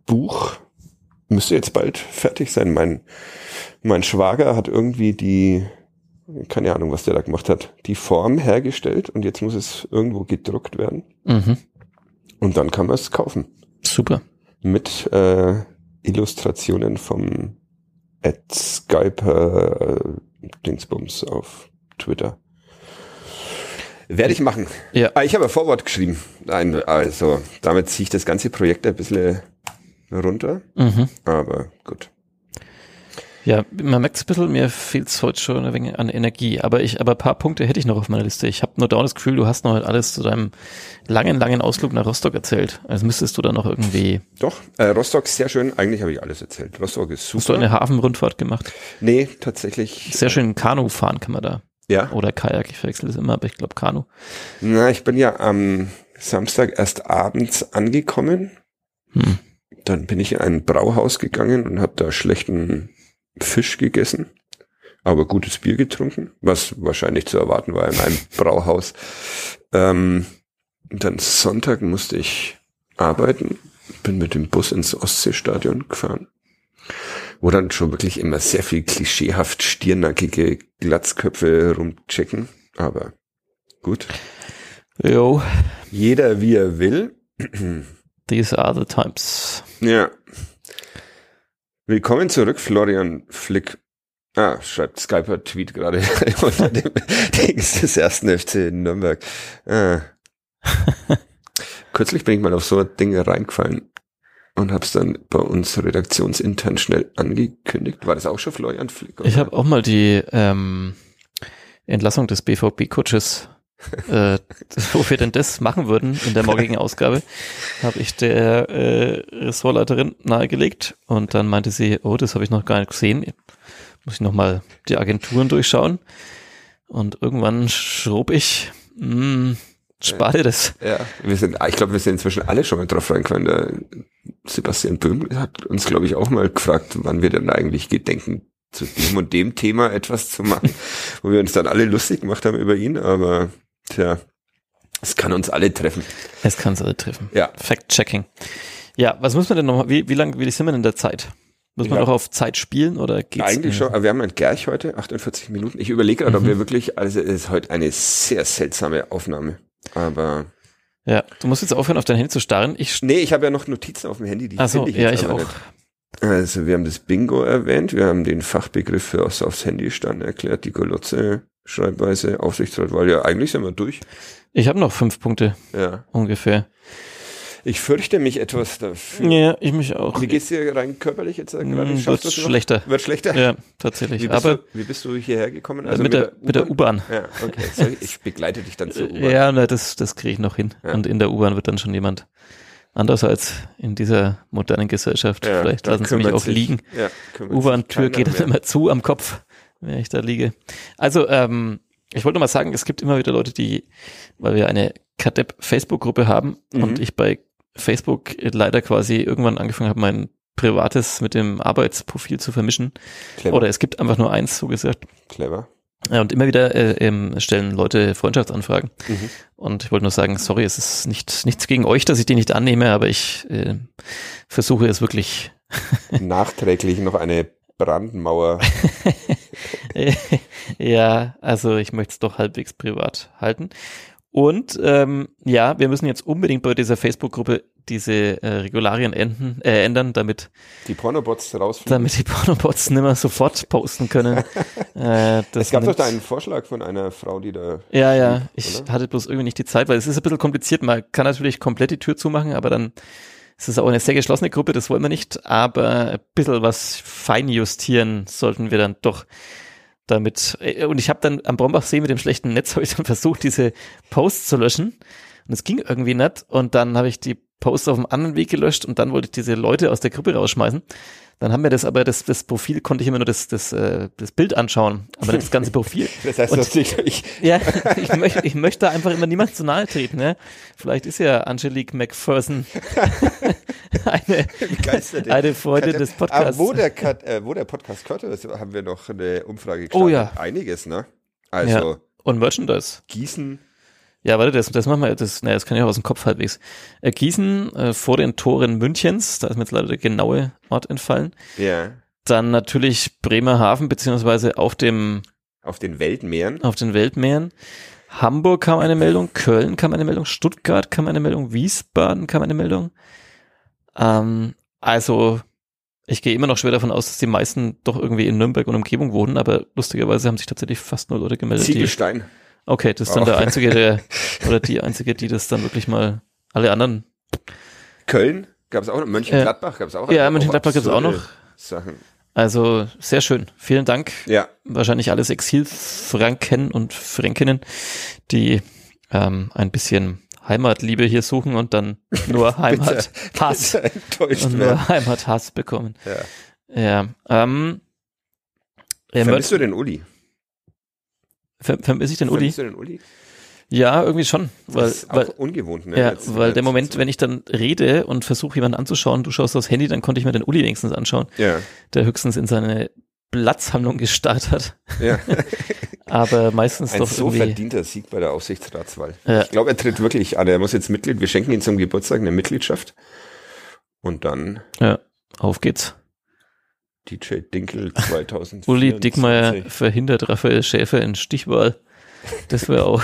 S3: Buch müsste jetzt bald fertig sein. Mein, mein Schwager hat irgendwie die, keine Ahnung, was der da gemacht hat, die Form hergestellt und jetzt muss es irgendwo gedruckt werden.
S2: Mhm.
S3: Und dann kann man es kaufen.
S2: Super.
S3: Mit äh, Illustrationen vom Ed Skyper äh, Dingsbums auf Twitter. Werde ich machen.
S2: Ja.
S3: Ah, ich habe ein Vorwort geschrieben. Nein, also damit ziehe ich das ganze Projekt ein bisschen runter.
S2: Mhm.
S3: Aber gut.
S2: Ja, man merkt es ein bisschen, mir fehlt es heute schon ein wenig an Energie, aber ich, aber ein paar Punkte hätte ich noch auf meiner Liste. Ich habe nur dauernd das Gefühl, du hast noch alles zu deinem langen, langen Ausflug nach Rostock erzählt. Also müsstest du da noch irgendwie,
S3: Doch, äh, Rostock ist sehr schön. Eigentlich habe ich alles erzählt. Rostock ist
S2: hast du
S3: super.
S2: eine Hafenrundfahrt gemacht?
S3: nee, tatsächlich.
S2: Sehr schön Kanu fahren kann man da.
S3: Ja.
S2: Oder Kajak, ich wechsle es immer, aber ich glaube Kanu.
S3: Na, ich bin ja am Samstag erst abends angekommen.
S2: Hm.
S3: Dann bin ich in ein Brauhaus gegangen und habe da schlechten Fisch gegessen, aber gutes Bier getrunken, was wahrscheinlich zu erwarten war in einem Brauhaus. Ähm, dann Sonntag musste ich arbeiten, bin mit dem Bus ins Ostseestadion gefahren, wo dann schon wirklich immer sehr viel klischeehaft stirnackige Glatzköpfe rumchecken, aber gut.
S2: Jo,
S3: Jeder wie er will.
S2: these are the times.
S3: Ja. Willkommen zurück, Florian Flick. Ah, schreibt Skyper Tweet gerade unter dem Dings des ersten FC Nürnberg. Ah. Kürzlich bin ich mal auf so ein Ding reingefallen und hab's dann bei uns redaktionsintern schnell angekündigt. War das auch schon Florian Flick? oder?
S2: Ich habe auch mal die ähm, Entlassung des BVB-Coaches, äh, wo wir denn das machen würden in der morgigen Ausgabe, habe ich der äh, Ressortleiterin nahegelegt und dann meinte sie, oh, das habe ich noch gar nicht gesehen, muss ich noch mal die Agenturen durchschauen und irgendwann schrob ich, mh, spar dir das.
S3: Ja, wir sind, ich glaube, wir sind inzwischen alle schon mal drauf reingefallen. Der Sebastian Böhm hat uns, glaube ich, auch mal gefragt, wann wir denn eigentlich gedenken, zu dem und dem Thema etwas zu machen, wo wir uns dann alle lustig gemacht haben über ihn, aber tja, es kann uns alle treffen.
S2: Es kann alle treffen.
S3: Ja.
S2: Fact-checking. Ja, was muss man denn noch, wie, wie lange, wie sind wir denn in der Zeit? Muss man
S3: Ja.
S2: auch auf Zeit spielen oder geht's?
S3: Eigentlich schon, aber wir haben ein Gerch heute, 48 Minuten. Ich überlege gerade, ob
S2: Mhm.
S3: wir wirklich, also es ist heute eine sehr seltsame Aufnahme. Aber
S2: Ja, du musst jetzt aufhören, auf dein Handy zu starren. Ich
S3: nee, ich habe ja noch Notizen auf dem Handy, die
S2: Ach so,
S3: ich
S2: ja, ich auch.
S3: nicht. Also wir haben das Bingo erwähnt, wir haben den Fachbegriff für aus aufs Handy stand erklärt, die Golotze Schreibweise, Aufsichtsratwahl. Ja, eigentlich sind wir durch.
S2: Ich habe noch fünf Punkte
S3: Ja.
S2: ungefähr.
S3: Ich fürchte mich etwas dafür.
S2: Ja, ich mich auch.
S3: Wie geht's dir rein körperlich jetzt äh, gerade?
S2: Wird schlechter.
S3: Wird schlechter?
S2: Ja, tatsächlich.
S3: Wie bist,
S2: Aber
S3: du, wie bist du hierher gekommen?
S2: äh, mit, der, mit der U-Bahn.
S3: Ja, okay. Soll ich, begleite dich dann zur U-Bahn.
S2: Ja, na, das, das kriege ich noch hin.
S3: Ja.
S2: Und in der U-Bahn wird dann schon jemand Andererseits in dieser modernen Gesellschaft,
S3: Ja,
S2: vielleicht lassen sie mich auch liegen.
S3: Ja,
S2: U-Bahn-Tür geht dann
S3: mehr.
S2: immer zu am Kopf, wenn ich da liege. Also, ähm, ich wollte mal sagen, es gibt immer wieder Leute, die, weil wir eine Kadepp-Facebook-Gruppe haben
S3: Mhm.
S2: und ich bei Facebook leider quasi irgendwann angefangen habe, mein privates mit dem Arbeitsprofil zu vermischen.
S3: Clever.
S2: Oder es gibt einfach nur eins, so gesagt.
S3: clever.
S2: Ja, und immer wieder äh, ähm, stellen Leute Freundschaftsanfragen.
S3: Mhm.
S2: Und ich wollte nur sagen, sorry, es ist nicht, nichts gegen euch, dass ich die nicht annehme, aber ich äh, versuche es wirklich
S3: Nachträglich noch eine Brandmauer.
S2: ja, also ich möchte es doch halbwegs privat halten. Und ähm, ja, wir müssen jetzt unbedingt bei dieser Facebook-Gruppe diese äh, Regularien enden, äh, ändern, damit,
S3: Die Pornobots rausfliegen.
S2: damit die Pornobots nimmer sofort posten können. äh, das
S3: es gab doch da einen Vorschlag von einer Frau, die da.
S2: Ja, ja,
S3: schrieb,
S2: ich hatte bloß irgendwie nicht die Zeit, weil es ist ein bisschen kompliziert. Man kann natürlich komplett die Tür zumachen, aber dann ist es auch eine sehr geschlossene Gruppe, das wollen wir nicht. Aber ein bisschen was fein justieren sollten wir dann doch damit. Und ich habe dann am Brombachsee mit dem schlechten Netz habe ich dann versucht, diese Posts zu löschen. Und es ging irgendwie nicht. Und dann habe ich die Posts auf einem anderen Weg gelöscht und dann wollte ich diese Leute aus der Gruppe rausschmeißen. Dann haben wir das aber, das, das Profil konnte ich immer nur das, das, äh, das Bild anschauen, aber nicht das ganze Profil.
S3: Das heißt,
S2: Und-
S3: dass ich,
S2: Ja, ich möchte, ich möchte einfach immer niemand zu nahe treten. Ne? Vielleicht ist ja Angelique McPherson eine, eine Freundin des
S3: Aber
S2: Podcasts.
S3: wo der, äh, wo der Podcast gehört haben wir noch eine Umfrage
S2: Oh
S3: gestartet.
S2: ja.
S3: Einiges, ne? Also
S2: Ja. Und Merchandise.
S3: Gießen,
S2: Ja, warte, das, das machen wir, das, naja, das kann ich auch aus dem Kopf halbwegs. Äh, Gießen äh, vor den Toren Münchens, da ist mir jetzt leider der genaue Ort entfallen.
S3: ja,
S2: Dann natürlich Bremerhaven, beziehungsweise auf dem,
S3: auf den Weltmeeren.
S2: auf den Weltmeeren. Hamburg kam eine Meldung, Köln kam eine Meldung, Stuttgart kam eine Meldung, Wiesbaden kam eine Meldung. Ähm, also, ich gehe immer noch schwer davon aus, dass die meisten doch irgendwie in Nürnberg und Umgebung wohnen, aber lustigerweise haben sich tatsächlich fast nur Leute gemeldet. Die,
S3: Ziegelstein.
S2: Okay, das ist dann
S3: Oh.
S2: der einzige, der, oder die einzige, die das dann wirklich mal, alle anderen.
S3: Köln gab es auch noch. Mönchengladbach gab es auch.
S2: Ja,
S3: auch
S2: Mönchengladbach gibt's auch
S3: absurde
S2: noch.
S3: Sachen.
S2: Also, sehr schön. Vielen Dank.
S3: Ja,
S2: wahrscheinlich alles Exilfranken und Fränkinnen, die ähm, ein bisschen Heimatliebe hier suchen und dann nur Heimathass und
S3: werden.
S2: nur Heimathass bekommen.
S3: Ja.
S2: Ja, ähm, ja,
S3: Vermisst du den Uli?
S2: Ver vermisse ich den Uli?
S3: Vermisst du den Uli?
S2: Ja, irgendwie schon, weil,
S3: das ist auch
S2: weil,
S3: ungewohnt. Ne?
S2: ja, weil der Moment, wenn ich dann rede und versuche jemanden anzuschauen, du schaust aufs Handy, dann konnte ich mir den Uli wenigstens anschauen,
S3: Ja,
S2: der höchstens in seine Blattsammlung gestarrt hat,
S3: ja.
S2: aber meistens
S3: Ein
S2: doch
S3: so
S2: irgendwie.
S3: verdienter Sieg bei der Aufsichtsratswahl.
S2: Ja.
S3: Ich glaube, er tritt wirklich an. Er muss jetzt Mitglied. Wir schenken ihm zum Geburtstag eine Mitgliedschaft. Und dann
S2: Ja, auf geht's.
S3: DJ Dinkel 2000.
S2: Uli Dickmeyer verhindert Raphael Schäfer in Stichwahl. Das wäre auch.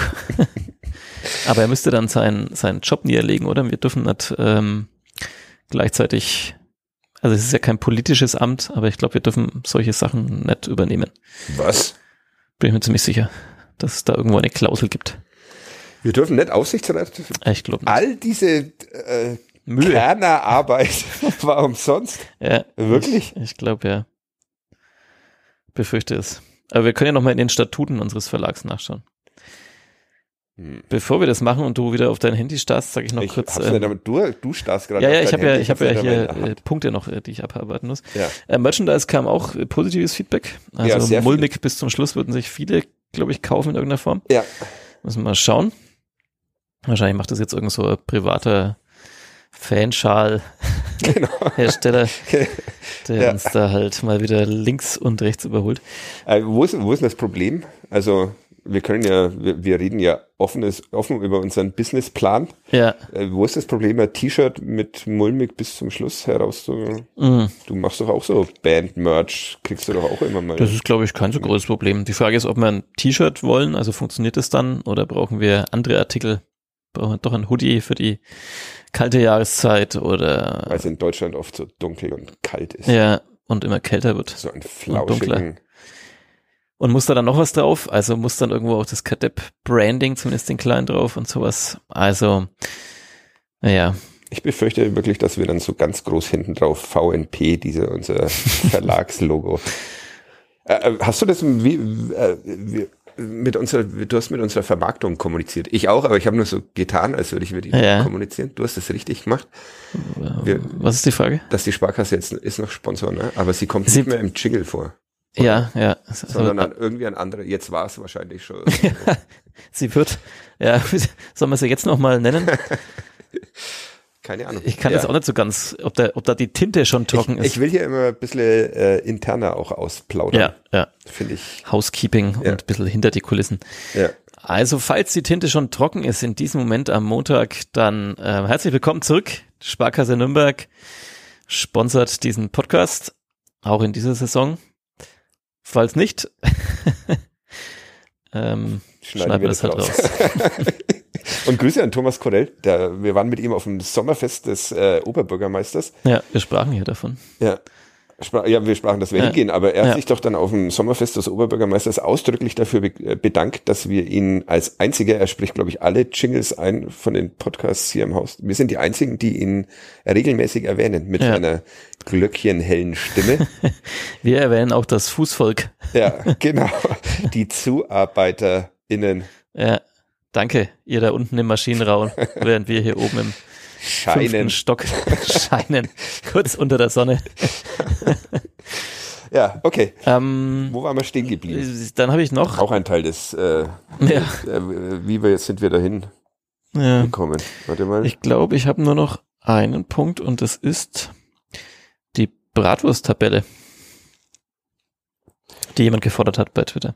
S2: Aber er müsste dann seinen, seinen Job niederlegen, oder? Wir dürfen nicht ähm, gleichzeitig, also es ist ja kein politisches Amt, aber ich glaube, wir dürfen solche Sachen nicht übernehmen.
S3: Was?
S2: Bin ich mir ziemlich sicher, dass es da irgendwo eine Klausel gibt.
S3: Wir dürfen nicht Aufsichtsrat.
S2: Ich glaube.
S3: All diese äh,
S2: Mühe.
S3: Kernerarbeit war umsonst.
S2: Ja,
S3: Wirklich?
S2: ich, ich glaube ja. Befürchte es. Aber wir können ja nochmal in den Statuten unseres Verlags nachschauen.
S3: Hm.
S2: Bevor wir das machen und du wieder auf dein Handy starrst, sage ich noch
S3: Ich
S2: kurz.
S3: nicht damit, du, du starrst gerade
S2: ja, ja, ich habe ja, ich habe ja hier äh. Punkte noch, äh, die ich abarbeiten muss.
S3: Ja.
S2: Äh, Merchandise kam auch äh, positives Feedback. Also
S3: Ja,
S2: mulmig bis zum Schluss würden sich viele, glaube ich, kaufen in irgendeiner Form.
S3: Ja.
S2: Müssen wir mal schauen. Wahrscheinlich macht das jetzt irgend so ein privater Fanschal-Hersteller,
S3: Genau.
S2: der
S3: Ja.
S2: uns da halt mal wieder links und rechts überholt.
S3: Äh, wo, ist, wo ist denn das Problem? Also, wir können ja, wir, wir reden ja offenes, offen über unseren Businessplan.
S2: Ja,
S3: Äh, wo ist das Problem, ein T-Shirt mit mulmig bis zum Schluss heraus zu,
S2: mm,
S3: Du machst doch auch so Band-Merch, kriegst du doch auch immer mal.
S2: das ist, glaube ich, kein so großes Problem. Die Frage ist, ob wir ein T-Shirt wollen, also funktioniert das dann, oder brauchen wir andere Artikel? Brauchen wir doch ein Hoodie für die kalte Jahreszeit oder
S3: weil es in Deutschland oft so dunkel und kalt ist.
S2: ja, und immer kälter wird.
S3: So ein flauschigen.
S2: Und muss da dann noch was drauf? Also muss dann irgendwo auch das Kadepp-Branding, zumindest den kleinen drauf und sowas. Also, naja,
S3: Ich befürchte wirklich, dass wir dann so ganz groß hinten drauf VNP, diese unser Verlagslogo. Äh, äh, hast du das, wie, äh, wie, mit unserer, du hast mit unserer Vermarktung kommuniziert. Ich auch, aber ich habe nur so getan, als würde ich mit ihnen
S2: Ja.
S3: kommunizieren. Du hast das richtig gemacht. Wir,
S2: Was ist die Frage?
S3: dass die Sparkasse jetzt ist noch Sponsor, ne? aber sie kommt
S2: Sie-
S3: nicht mehr im Jingle vor,
S2: Ja, ja.
S3: sondern an irgendwie an andere. Jetzt war es wahrscheinlich schon.
S2: sie wird, ja, sollen wir sie jetzt nochmal nennen?
S3: Keine Ahnung.
S2: Ich kann
S3: ja.
S2: das auch nicht so ganz, ob da, ob da die Tinte schon trocken
S3: ich,
S2: ist.
S3: ich will hier immer ein bisschen äh, interner auch ausplaudern.
S2: ja, ja.
S3: Finde ich.
S2: Housekeeping
S3: Ja.
S2: und ein bisschen hinter die Kulissen.
S3: Ja.
S2: Also, falls die Tinte schon trocken ist in diesem Moment am Montag, dann äh, herzlich willkommen zurück. Sparkasse Nürnberg sponsert diesen Podcast, auch in dieser Saison. Falls nicht, ähm, schneiden wir das halt raus.
S3: Und Grüße an Thomas Korell. Der, wir waren mit ihm auf dem Sommerfest des äh, Oberbürgermeisters.
S2: Ja, wir sprachen hier davon.
S3: Ja. Spra ja, wir sprachen, dass wir
S2: Ja.
S3: hingehen, aber er hat
S2: Ja.
S3: sich doch dann auf dem Sommerfest des Oberbürgermeisters ausdrücklich dafür be äh, bedankt, dass wir ihn als einziger, er spricht, glaube ich, alle Jingles ein von den Podcasts hier im Haus. Wir sind die einzigen, die ihn regelmäßig erwähnen mit
S2: Ja.
S3: einer glöckchenhellen Stimme.
S2: Wir erwähnen auch das Fußvolk.
S3: ja, genau. Die ZuarbeiterInnen
S2: Ja, danke, ihr da unten im Maschinenraum, während wir hier oben im fünften
S3: scheinen.
S2: Stock scheinen, kurz unter der Sonne.
S3: Ja, okay.
S2: Ähm,
S3: Wo waren wir stehen geblieben?
S2: dann habe ich noch,
S3: Auch ein Teil des, äh,
S2: ja,
S3: äh, wie wir jetzt sind wir dahin
S2: ja,
S3: gekommen. Warte mal.
S2: ich glaube, ich habe nur noch einen Punkt und das ist die Bratwurst-Tabelle, die jemand gefordert hat bei Twitter.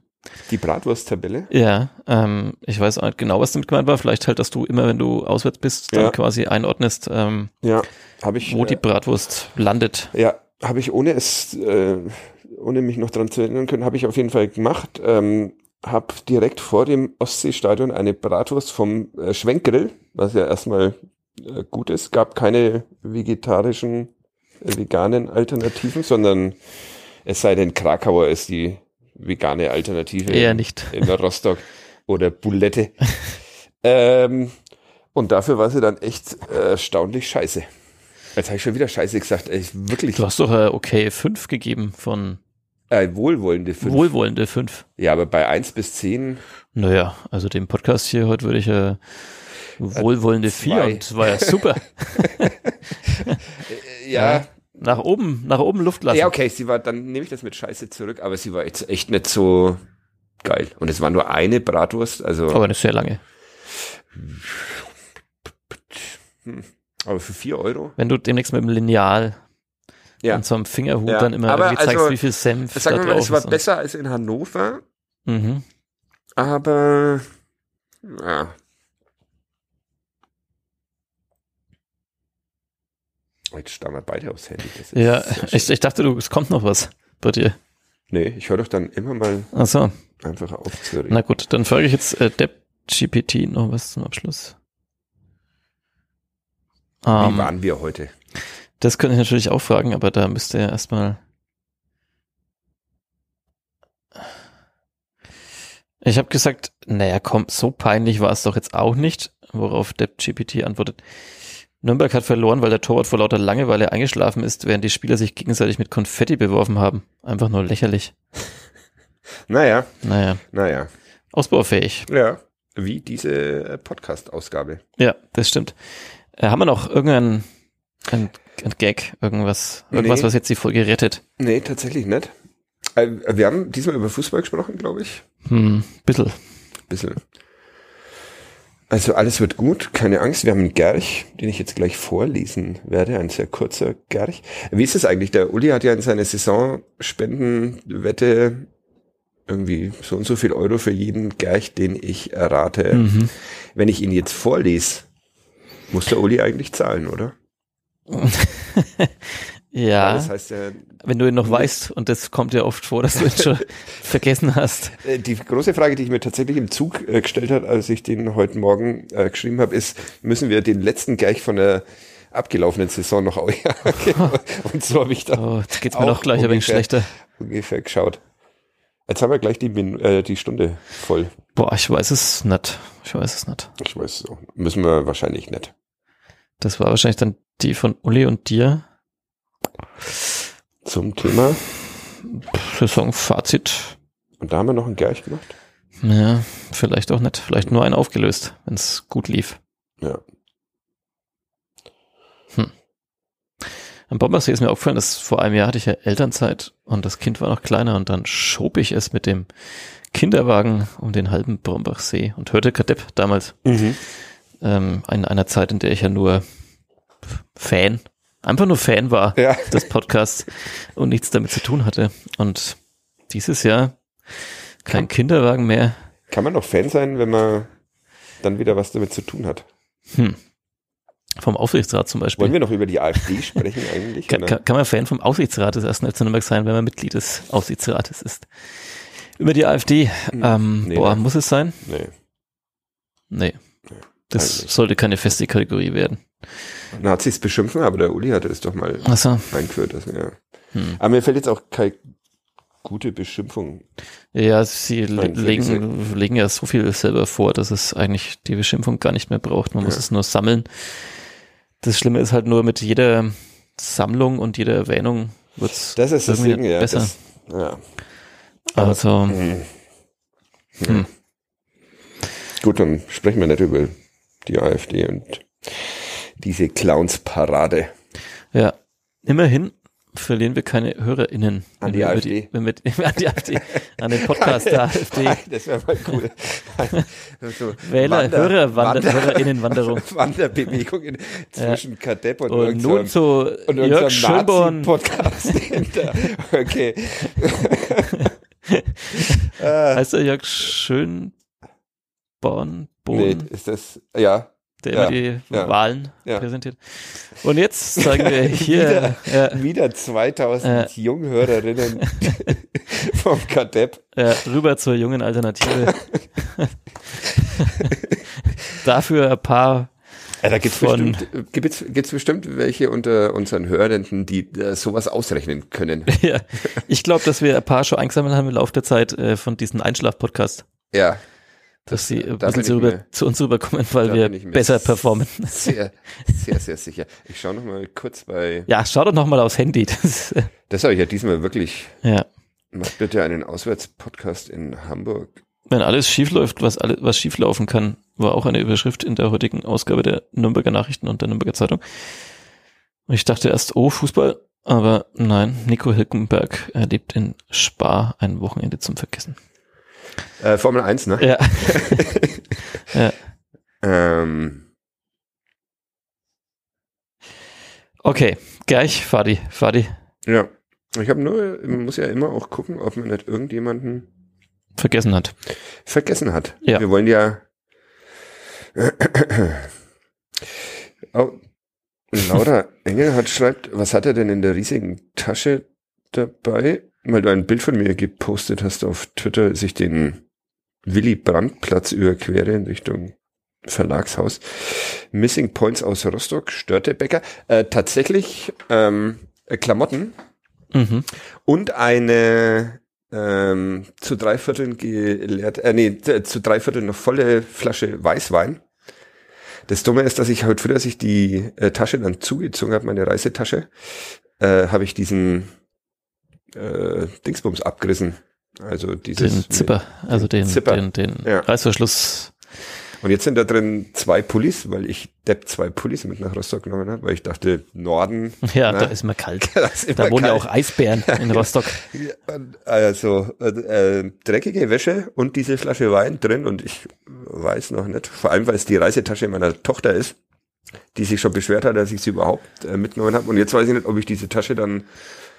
S3: Die Bratwurst-Tabelle.
S2: Ja, ähm, ich weiß auch nicht genau, was damit gemeint war. Vielleicht halt, dass du immer, wenn du auswärts bist, dann
S3: Ja.
S2: quasi einordnest, ähm,
S3: Ja, habe ich.
S2: wo
S3: äh,
S2: die Bratwurst landet.
S3: Ja, habe ich ohne es, äh, ohne mich noch dran zu erinnern können, habe ich auf jeden Fall gemacht. Ähm, habe direkt vor dem Ostseestadion eine Bratwurst vom äh, Schwenkgrill, was ja erstmal äh, gut ist. Gab keine vegetarischen, äh, veganen Alternativen, sondern es sei denn Krakauer ist die vegane Alternative
S2: Eher nicht.
S3: in Rostock oder Bulette. ähm, und dafür war sie dann echt äh, erstaunlich scheiße. Jetzt habe ich schon wieder scheiße gesagt. Ey, wirklich
S2: Du hast doch äh, okay 5 gegeben von
S3: äh, wohlwollende fünf.
S2: wohlwollende 5.
S3: ja, aber bei eins bis zehn
S2: Naja, also dem Podcast hier heute würde ich äh, wohlwollende 4
S3: zwei.
S2: und war ja super.
S3: äh, ja,
S2: Nach oben, nach oben Luft lassen.
S3: ja, okay, sie war, dann nehme ich das mit Scheiße zurück, aber sie war jetzt echt nicht so geil. Und es war nur eine Bratwurst, also
S2: Aber nicht sehr lange.
S3: aber für vier Euro.
S2: Wenn du demnächst mit dem Lineal
S3: Ja.
S2: und so einem Fingerhut
S3: Ja.
S2: dann immer
S3: Aber
S2: irgendwie zeigst,
S3: also,
S2: wie viel Senf da
S3: Sagen wir mal, es war besser als in Hannover,
S2: Mhm.
S3: aber ja. Jetzt starren wir beide aufs Handy.
S2: Ja, ich, ich dachte, du, es kommt noch was bei dir.
S3: Nee, ich höre doch dann immer mal
S2: so.
S3: einfach auf reden.
S2: Na gut, dann frage ich jetzt äh, DeppGPT noch was zum Abschluss.
S3: Wie
S2: Ähm,
S3: waren wir heute?
S2: das könnte ich natürlich auch fragen, aber da müsste er erstmal. Ich habe gesagt, naja, komm, so peinlich war es doch jetzt auch nicht, worauf DeppGPT antwortet. Nürnberg hat verloren, weil der Torwart vor lauter Langeweile eingeschlafen ist, während die Spieler sich gegenseitig mit Konfetti beworfen haben. Einfach nur lächerlich.
S3: Naja,
S2: Naja,
S3: naja.
S2: ausbaufähig.
S3: Ja, wie diese äh, Podcast-Ausgabe.
S2: Ja, das stimmt. Äh, haben wir noch irgendein ein, ein Gag, irgendwas, irgendwas,
S3: Nee.
S2: was jetzt die Folge rettet?
S3: Nee, tatsächlich nicht. Äh, wir haben diesmal über Fußball gesprochen, glaube ich.
S2: Hm, bissl.
S3: Bisschen. Also alles wird gut, keine Angst. Wir haben einen Gerch, den ich jetzt gleich vorlesen werde, ein sehr kurzer Gerch. Wie ist es eigentlich? Der Uli hat ja in seiner Saisonspendenwette irgendwie so und so viel Euro für jeden Gerch, den ich errate.
S2: Mhm.
S3: Wenn ich ihn jetzt vorlese, muss der Uli eigentlich zahlen, oder?
S2: Ja,
S3: Das heißt ja,
S2: wenn du ihn noch weißt, und das kommt ja oft vor, dass du ihn schon vergessen hast.
S3: Äh, Die große Frage, die ich mir tatsächlich im Zug äh, gestellt habe, als ich den heute Morgen äh, geschrieben habe, ist, müssen wir den letzten gleich von der abgelaufenen Saison noch ausjagen? Und so habe ich da
S2: Oh, jetzt geht's mir
S3: Auch
S2: noch gleich ein wenig schlechter.
S3: ungefähr geschaut. Jetzt haben wir gleich die, Min äh, die Stunde voll.
S2: Boah, ich weiß es nicht. Ich weiß es nicht.
S3: Ich weiß, so. müssen wir wahrscheinlich nicht.
S2: Das war wahrscheinlich dann die von Uli und dir.
S3: Zum Thema.
S2: Saisonfazit.
S3: Und da haben wir noch einen Gerch gemacht.
S2: Ja, vielleicht auch nicht. Vielleicht nur ein aufgelöst, wenn es gut lief.
S3: Ja.
S2: Am Bombersee ist mir aufgefallen, dass vor einem Jahr hatte ich ja Elternzeit und das Kind war noch kleiner und dann schob ich es mit dem Kinderwagen um den halben Brombachsee und hörte Kadepp damals
S3: Mhm.
S2: ähm, in einer Zeit, in der ich ja nur Fan, einfach nur Fan war
S3: Ja.
S2: des Podcasts und nichts damit zu tun hatte. Und dieses Jahr kein Kinderwagen mehr.
S3: Kann man noch Fan sein, wenn man dann wieder was damit zu tun hat?
S2: Hm. Vom Aufsichtsrat zum Beispiel.
S3: Wollen wir noch über die AfD sprechen eigentlich?
S2: Kann, kann, kann man Fan vom Aufsichtsrat des ersten FC Nürnberg sein, wenn man Mitglied des Aufsichtsrates ist? Über die AfD, ähm,
S3: nee,
S2: boah,
S3: ne.
S2: muss es sein?
S3: Nee.
S2: Nee. Das
S3: eigentlich.
S2: sollte keine feste Kategorie werden.
S3: Nazis beschimpfen, aber der Uli hatte das doch mal
S2: Achso.
S3: eingeführt. Das, ja.
S2: Hm.
S3: Aber mir fällt jetzt auch keine gute Beschimpfung.
S2: Ja, sie
S3: Nein,
S2: legen, legen ja so viel selber vor, dass es eigentlich die Beschimpfung gar nicht mehr braucht. Man muss
S3: Ja.
S2: es nur sammeln. Das Schlimme ist halt nur mit jeder Sammlung und jeder Erwähnung wird's
S3: Das ist das Ding, ja.
S2: besser.
S3: Das, ja.
S2: also,
S3: Hm.
S2: Hm.
S3: Gut, dann sprechen wir nicht über die AfD und diese Clownsparade.
S2: ja. Immerhin verlieren wir keine HörerInnen.
S3: An die AfD.
S2: wenn wir, an die AfD. An den Podcast der AfD.
S3: Das wäre mal cool. so
S2: Wähler,
S3: Wander-
S2: Hörer, Wander,
S3: Wander-
S2: HörerInnenwanderung.
S3: Wanderbewegung in, zwischen Kadepp und,
S2: Und nun zu
S3: und
S2: Jörg Schönborn.
S3: Hinter. Okay. äh,
S2: Heißt er Jörg Schönborn?
S3: nee, ist das, ja,
S2: der
S3: ja,
S2: immer die
S3: ja,
S2: Wahlen
S3: ja.
S2: präsentiert. Und jetzt sagen wir hier, ja,
S3: wieder 2000 Junghörerinnen vom Kadepp.
S2: rüber zur jungen Alternative. Dafür ein paar,
S3: Ja, da gibt's
S2: Von-
S3: bestimmt, gibt's, gibt's bestimmt welche unter unseren Hörenden, die äh, sowas ausrechnen können.
S2: ja, ich glaube, dass wir ein paar schon eingesammelt haben im Laufe der Zeit äh, von diesen Einschlaf-Podcast,
S3: Ja,
S2: dass sie ein
S3: da
S2: bisschen
S3: mir-
S2: zu uns rüberkommen, weil wir besser performen.
S3: sehr, sehr, sehr sicher. Ich schaue noch mal kurz bei,
S2: Ja, schau doch nochmal aufs Handy. Das, äh,
S3: das habe ich ja diesmal wirklich,
S2: ja.
S3: macht bitte einen Auswärtspodcast in Hamburg.
S2: Wenn alles schief läuft, was, alle, was schief laufen kann, war auch eine Überschrift in der heutigen Ausgabe der Nürnberger Nachrichten und der Nürnberger Zeitung. Und ich dachte erst, oh, Fußball, aber nein, Nico Hülkenberg erlebt in Spa ein Wochenende zum Vergessen.
S3: Äh, Formel 1, ne?
S2: Ja. ja.
S3: Ähm,
S2: Okay, gleich, Fadi, Fadi,
S3: ja. Ich habe nur, man muss ja immer auch gucken, ob man nicht irgendjemanden
S2: vergessen hat.
S3: vergessen hat.
S2: Ja.
S3: Wir wollen ja. Oh, Laura Engelhardt schreibt, was hat er denn in der riesigen Tasche dabei? Weil du ein Bild von mir gepostet hast auf Twitter, als ich den Willy Brandt Platz überquere in Richtung Verlagshaus. Missing Points aus Rostock, Störtebecker. Äh, tatsächlich ähm, äh, Klamotten
S2: Mhm.
S3: und eine ähm, zu drei Vierteln geleert, äh, nee, t- zu drei Vierteln noch volle Flasche Weißwein. Das Dumme ist, dass ich heute früh, als ich die äh, Tasche dann zugezogen habe, meine Reisetasche, äh, habe ich diesen äh, Dingsbums abgerissen. Also dieses
S2: Den Zipper, also den,
S3: Zipper.
S2: den, den
S3: Ja.
S2: Reißverschluss.
S3: Und jetzt sind da drin zwei Pullis, weil ich Depp zwei Pullis mit nach Rostock genommen habe, weil ich dachte, Norden.
S2: Ja,
S3: ne?
S2: da ist immer kalt.
S3: das ist
S2: Da
S3: immer
S2: wohnen ja
S3: kalt.
S2: auch Eisbären in Rostock.
S3: Also äh, äh, dreckige Wäsche und diese Flasche Wein drin und ich weiß noch nicht, vor allem weil es die Reisetasche meiner Tochter ist, die sich schon beschwert hat, dass ich sie überhaupt äh, mitgenommen habe und jetzt weiß ich nicht, ob ich diese Tasche dann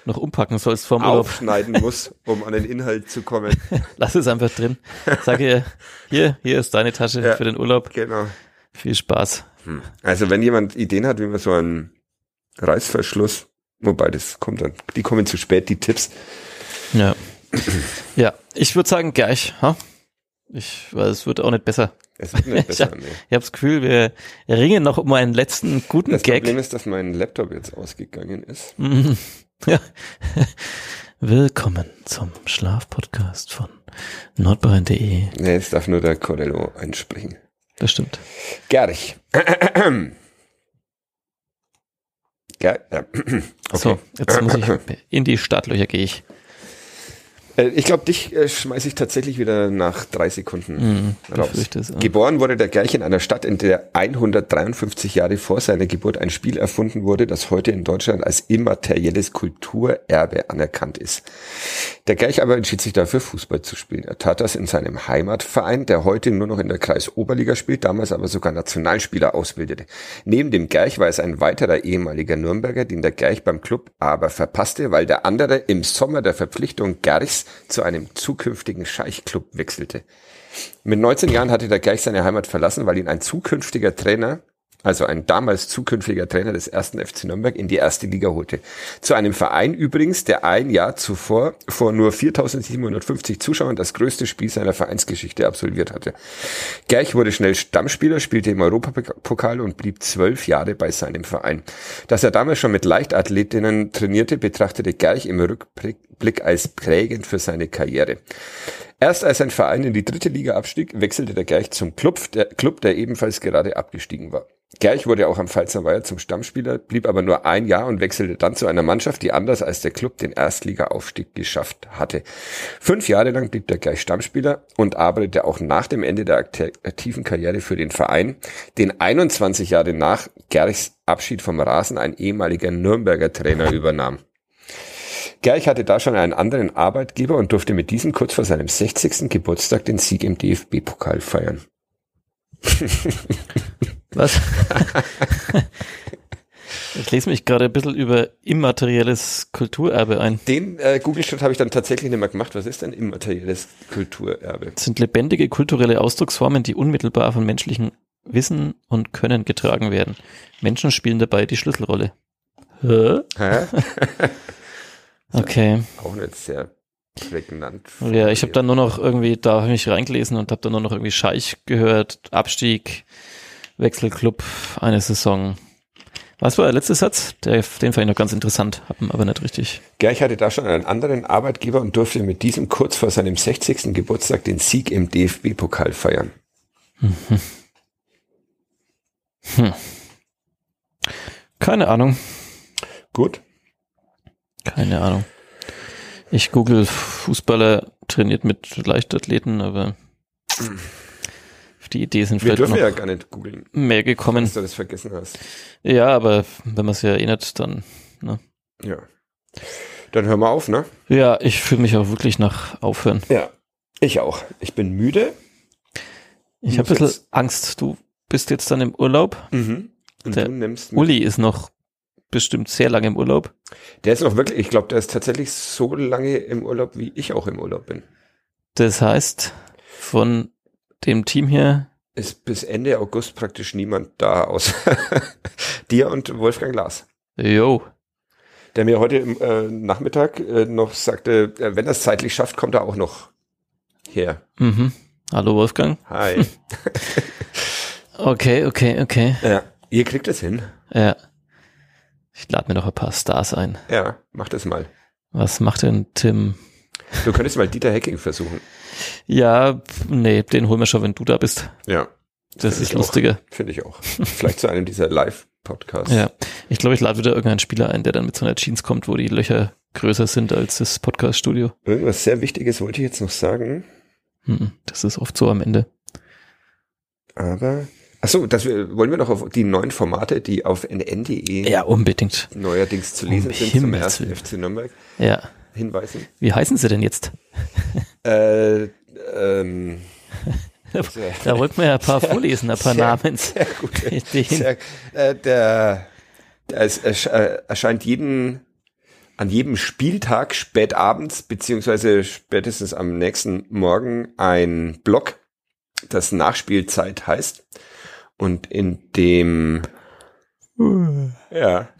S2: Noch umpacken sollst vorm Urlaub.
S3: aufschneiden muss, um an den Inhalt zu kommen.
S2: Lass es einfach drin. Sag ihr, hier, hier ist deine Tasche
S3: Ja.
S2: für den Urlaub.
S3: Genau.
S2: Viel Spaß.
S3: Hm. Also wenn jemand Ideen hat, wie man so einen Reißverschluss, wobei das kommt dann, die kommen zu spät, die Tipps.
S2: Ja. Ja, ich würde sagen gleich. Ha? Ich, weil es wird auch nicht besser.
S3: Es wird nicht besser. nee.
S2: Ich habe das Gefühl, wir ringen noch um einen letzten guten
S3: Das
S2: Gag.
S3: Problem ist, dass mein Laptop jetzt ausgegangen ist.
S2: Ja. Willkommen zum Schlafpodcast von nordbayern.de.
S3: Nee, es darf nur der Corello einsprechen.
S2: Das stimmt.
S3: Gerch. Ger ja. okay.
S2: So, jetzt muss ich in die Startlöcher gehe ich.
S3: Äh, ich glaube, dich äh, schmeiße ich tatsächlich wieder nach drei Sekunden
S2: Mm,
S3: raus. Geboren wurde der Gerch in einer Stadt, in der 153 Jahre vor seiner Geburt ein Spiel erfunden wurde, das heute in Deutschland als immaterielles Kulturerbe anerkannt ist. Der Gerch aber entschied sich dafür, Fußball zu spielen. Er tat das in seinem Heimatverein, der heute nur noch in der Kreisoberliga spielt, damals aber sogar Nationalspieler ausbildete. Neben dem Gerch war es ein weiterer ehemaliger Nürnberger, den der Gerch beim Club aber verpasste, weil der andere im Sommer der Verpflichtung Gerchs zu einem zukünftigen Scheichclub wechselte. Mit 19 Jahren hatte der Gerch seine Heimat verlassen, weil ihn ein zukünftiger Trainer, also ein damals zukünftiger Trainer des ersten FC Nürnberg, in die erste Liga holte. Zu einem Verein übrigens, der ein Jahr zuvor vor nur 4750 Zuschauern das größte Spiel seiner Vereinsgeschichte absolviert hatte. Gerch wurde schnell Stammspieler, spielte im Europapokal und blieb zwölf Jahre bei seinem Verein. Dass er damals schon mit Leichtathletinnen trainierte, betrachtete Gerch im Rückblick als prägend für seine Karriere. Erst als sein Verein in die dritte Liga abstieg, wechselte der Gerch zum Club, der Club, der ebenfalls gerade abgestiegen war. Gerch wurde auch am Pfalzer Weiher zum Stammspieler, blieb aber nur ein Jahr und wechselte dann zu einer Mannschaft, die anders als der Club den Erstliga-Aufstieg geschafft hatte. Fünf Jahre lang blieb der Gerch Stammspieler und arbeitete auch nach dem Ende der aktiven Karriere für den Verein, den 21 Jahre nach Gerchs Abschied vom Rasen ein ehemaliger Nürnberger Trainer übernahm. Gerch hatte da schon einen anderen Arbeitgeber und durfte mit diesem kurz vor seinem 60. Geburtstag den Sieg im DFB-Pokal feiern.
S2: Was? ich lese mich gerade ein bisschen über immaterielles Kulturerbe ein.
S3: Den äh, Google-Schritt habe ich dann tatsächlich nicht mehr gemacht. Was ist denn immaterielles Kulturerbe?
S2: Das sind lebendige kulturelle Ausdrucksformen, die unmittelbar von menschlichen Wissen und Können getragen werden. Menschen spielen dabei die Schlüsselrolle. Hä?
S3: Hä?
S2: Okay.
S3: Auch nicht sehr prägnant.
S2: Ja, ich habe dann nur noch irgendwie, da habe ich mich reingelesen und habe dann nur noch irgendwie Scheich gehört, Abstieg, Wechselclub, eine Saison. Was war der letzte Satz? Der, den fand ich noch ganz interessant, aber nicht richtig.
S3: Gerch hatte da schon einen anderen Arbeitgeber und durfte mit diesem kurz vor seinem 60. Geburtstag den Sieg im DFB-Pokal feiern.
S2: Keine Ahnung,
S3: Gut.
S2: Keine Ahnung. Ich google Fußballer trainiert mit Leichtathleten, aber die Idee sind
S3: Wir
S2: vielleicht auch
S3: dürfen ja gar nicht googeln,
S2: mehr gekommen.
S3: dass du das vergessen hast.
S2: Ja, aber wenn man es ja erinnert, dann. Ne?
S3: Ja. Dann hör mal auf, ne?
S2: Ja, ich fühle mich auch wirklich nach Aufhören.
S3: Ja. Ich auch. Ich bin müde.
S2: Ich habe ein bisschen Angst. Du bist jetzt dann im Urlaub.
S3: Mhm. Und
S2: Der
S3: du nimmst mit.
S2: Uli ist noch bestimmt sehr lange im Urlaub.
S3: Der ist noch wirklich, ich glaube, der ist tatsächlich so lange im Urlaub, wie ich auch im Urlaub bin.
S2: Das heißt, von dem Team hier,
S3: Ist bis Ende August praktisch niemand da, außer dir und Wolfgang Lars.
S2: yo,
S3: Der mir heute im, äh, Nachmittag äh, noch sagte, äh, wenn er es zeitlich schafft, kommt er auch noch her.
S2: mhm. hallo Wolfgang.
S3: Hi.
S2: Okay, okay, okay.
S3: ja, ihr kriegt es hin.
S2: Ja. Ich lade mir noch ein paar Stars ein.
S3: Ja, macht es mal.
S2: Was macht denn Tim?
S3: Du könntest mal Dieter Hecking versuchen.
S2: Ja, nee, den holen wir schon, wenn du da bist.
S3: Ja,
S2: Das ist lustiger.
S3: finde ich auch. Vielleicht zu einem dieser Live-Podcasts.
S2: Ja. Ich glaube, ich lade wieder irgendeinen Spieler ein, der dann mit so einer Jeans kommt, wo die Löcher größer sind als das Podcast-Studio.
S3: Irgendwas sehr Wichtiges wollte ich jetzt noch sagen,
S2: Mhm. Das ist oft so am Ende.
S3: aber ach so, das wir, wollen wir noch auf die neuen Formate, die auf nn.de
S2: Ja, unbedingt.
S3: neuerdings zu lesen
S2: Um
S3: sind zum ersten. FC Nürnberg
S2: Ja.
S3: hinweisen.
S2: Wie heißen sie denn jetzt?
S3: Äh, ähm,
S2: Da wollten wir ja ein paar vorlesen, ein paar
S3: sehr-
S2: Namen.
S3: sehr gut. Sehr, äh, der, der es äh, erscheint jeden an jedem Spieltag spät abends beziehungsweise spätestens am nächsten Morgen ein Blog, das Nachspielzeit heißt und in dem ja.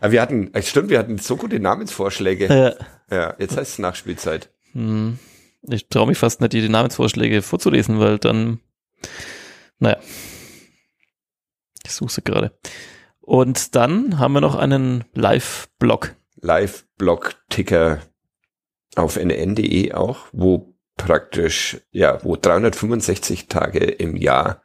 S3: Aber wir hatten, äh, stimmt, wir hatten so gute Namensvorschläge.
S2: Ja.
S3: Ja, jetzt heißt es Nachspielzeit.
S2: Hm. Ich traue mich fast nicht, die Namensvorschläge vorzulesen, weil dann, naja, ich suche sie gerade. Und dann haben wir noch einen Live-Blog.
S3: Live-Blog-Ticker auf nn.de auch, wo praktisch, ja, wo 365 Tage im Jahr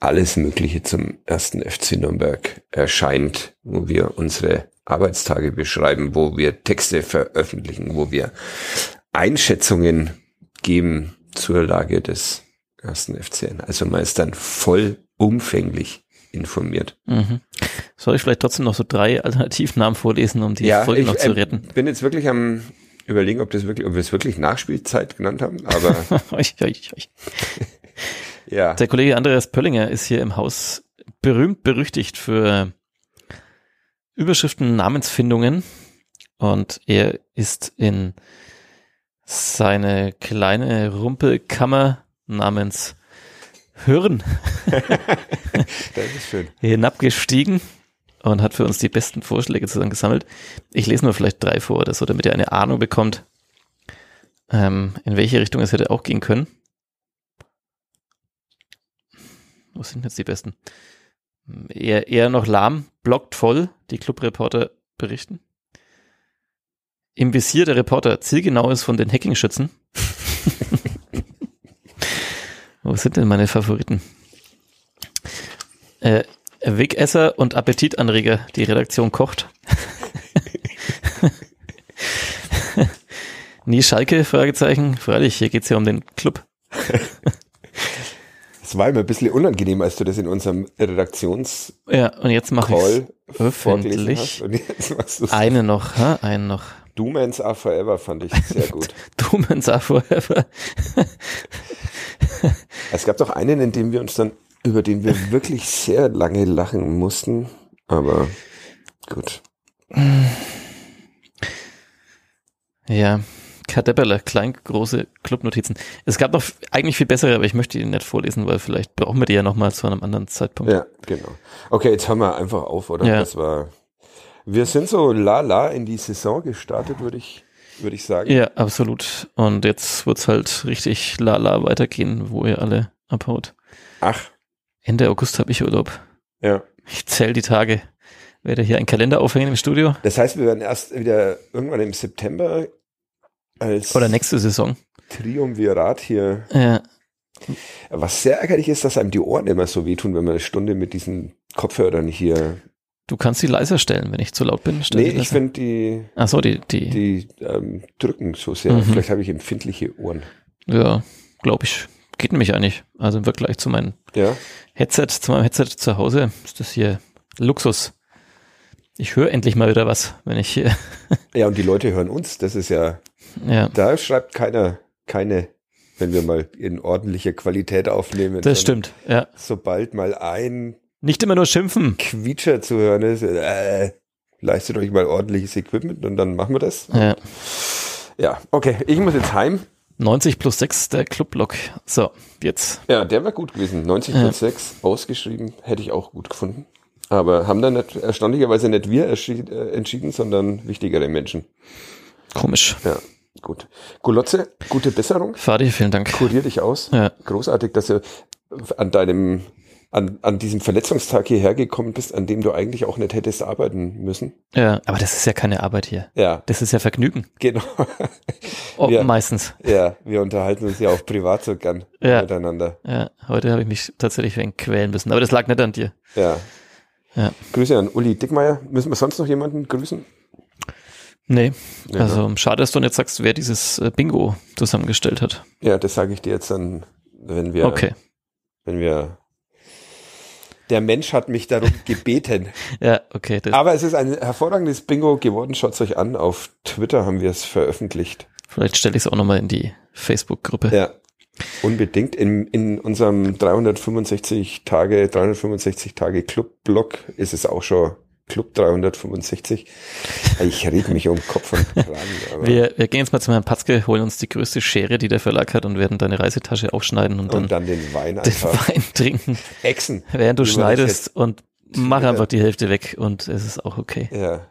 S3: alles Mögliche zum ersten FC Nürnberg erscheint, wo wir unsere Arbeitstage beschreiben, wo wir Texte veröffentlichen, wo wir Einschätzungen geben zur Lage des ersten FCN. Also man ist dann voll umfänglich informiert.
S2: Mhm. Soll ich vielleicht trotzdem noch so drei Alternativnamen vorlesen, um die
S3: ja,
S2: Folge
S3: ich
S2: noch zu
S3: äh,
S2: retten?
S3: bin jetzt wirklich am überlegen, ob das wirklich, ob wir es wirklich Nachspielzeit genannt haben, aber ja.
S2: Der Kollege Andreas Pöllinger ist hier im Haus berühmt berüchtigt für Überschriften, Namensfindungen und er ist in seine kleine Rumpelkammer namens Hirn
S3: Das ist schön.
S2: hinabgestiegen und hat für uns die besten Vorschläge zusammengesammelt. Ich lese nur vielleicht drei vor oder so, damit ihr eine Ahnung bekommt, ähm, in welche Richtung es hätte auch gehen können. Wo sind jetzt die besten? Eher, eher noch lahm, blockt voll, die Clubreporter berichten. Im Visier der Reporter zielgenaues von den Hackingschützen. Wo sind denn meine Favoriten? Äh, Wegesser und Appetitanreger, die Redaktion kocht. Nie Schalke? Fragezeichen. Freilich, hier geht's ja um den Club.
S3: Es war immer ein bisschen unangenehm, als du das in unserem Redaktionscall
S2: Ja, und jetzt mache ich öffentlich. eine noch, ha? einen noch.
S3: Doomans Are Forever fand ich sehr gut.
S2: Dumens are forever.
S3: Es gab doch einen, in dem wir uns dann, über den wir wirklich sehr lange lachen mussten, aber gut.
S2: Ja, Kadepperle, klein, große Clubnotizen. Es gab noch eigentlich viel bessere, aber ich möchte die nicht vorlesen, weil vielleicht brauchen wir die ja nochmal zu einem anderen Zeitpunkt.
S3: Ja, genau. Okay, jetzt hören wir einfach auf, oder?
S2: Ja.
S3: Das war. Wir sind so la-la in die Saison gestartet, würde ich, würde ich sagen.
S2: Ja, absolut. Und jetzt wird's halt richtig lala weitergehen, wo ihr alle abhaut.
S3: Ach,
S2: Ende August habe ich Urlaub.
S3: ja.
S2: Ich zähle die Tage. Werde hier einen Kalender aufhängen im Studio.
S3: Das heißt, wir werden erst wieder irgendwann im September als
S2: Oder nächste Saison.
S3: Triumvirat hier.
S2: Ja,
S3: Was sehr ärgerlich ist, dass einem die Ohren immer so wehtun, wenn man eine Stunde mit diesen Kopfhörern hier.
S2: du kannst sie leiser stellen, wenn ich zu laut bin. Stell
S3: Nee, ich finde die,
S2: Ach so, die, die,
S3: die ähm, drücken so sehr.
S2: Mhm.
S3: Vielleicht habe ich empfindliche Ohren.
S2: ja, glaube ich, geht nämlich eigentlich. Also im Vergleich zu meinem
S3: Ja.
S2: Headset, zu meinem Headset zu Hause ist das hier Luxus. Ich höre endlich mal wieder was, wenn ich hier,
S3: Ja, und die Leute hören uns. Das ist ja,
S2: ja,
S3: da schreibt keiner, keine, wenn wir mal in ordentlicher Qualität aufnehmen.
S2: das stimmt, ja.
S3: Sobald mal ein
S2: Nicht immer nur schimpfen.
S3: Quietscher zu hören ist, äh, leistet euch mal ordentliches Equipment und dann machen wir das.
S2: Ja.
S3: Ja, okay, ich muss jetzt heim.
S2: 90 plus 6, der Clubblock. So, jetzt.
S3: Ja, der wäre gut gewesen. 90
S2: Ja.
S3: plus 6 ausgeschrieben, hätte ich auch gut gefunden. Aber haben dann nicht, erstaunlicherweise nicht wir äh, entschieden, sondern wichtigere Menschen.
S2: Komisch.
S3: Ja, gut. Golotze, gute Besserung.
S2: Fadi, vielen Dank.
S3: Kurier dich aus.
S2: Ja.
S3: Großartig, dass du an deinem, an, an diesem Verletzungstag hierher gekommen bist, an dem du eigentlich auch nicht hättest arbeiten müssen.
S2: Ja, aber das ist ja keine Arbeit hier.
S3: Ja,
S2: Das ist ja Vergnügen.
S3: genau.
S2: Oh,
S3: Ja.
S2: Meistens.
S3: Ja, wir unterhalten uns ja auch privat so gern
S2: Ja.
S3: miteinander.
S2: Ja, heute habe ich mich tatsächlich wegen quälen müssen. Aber das lag nicht an dir.
S3: Ja.
S2: Ja.
S3: Grüße an Uli Dickmeier. Müssen wir sonst noch jemanden grüßen?
S2: Nee.
S3: Ja,
S2: Also schade, dass du nicht sagst, wer dieses äh, Bingo zusammengestellt hat.
S3: Ja, das sage ich dir jetzt dann, wenn wir,
S2: Okay.
S3: wenn wir. Der Mensch hat mich darum gebeten.
S2: Ja, okay.
S3: Aber es ist ein hervorragendes Bingo geworden. Schaut euch an. Auf Twitter haben wir es veröffentlicht.
S2: vielleicht stelle ich es auch nochmal in die Facebook-Gruppe.
S3: Ja. Unbedingt. In, in unserem 365 Tage, 365 Tage Club-Blog ist es auch schon Club 365. Ich rede mich um Kopf und Kragen.
S2: Wir, wir gehen jetzt mal zu Herrn Patzke, holen uns die größte Schere, die der Verlag hat und werden deine Reisetasche aufschneiden und dann
S3: und dann den Wein
S2: den. Wein trinken,
S3: Echsen.
S2: während du schneidest und mach einfach die Hälfte weg und es ist auch okay.
S3: Ja.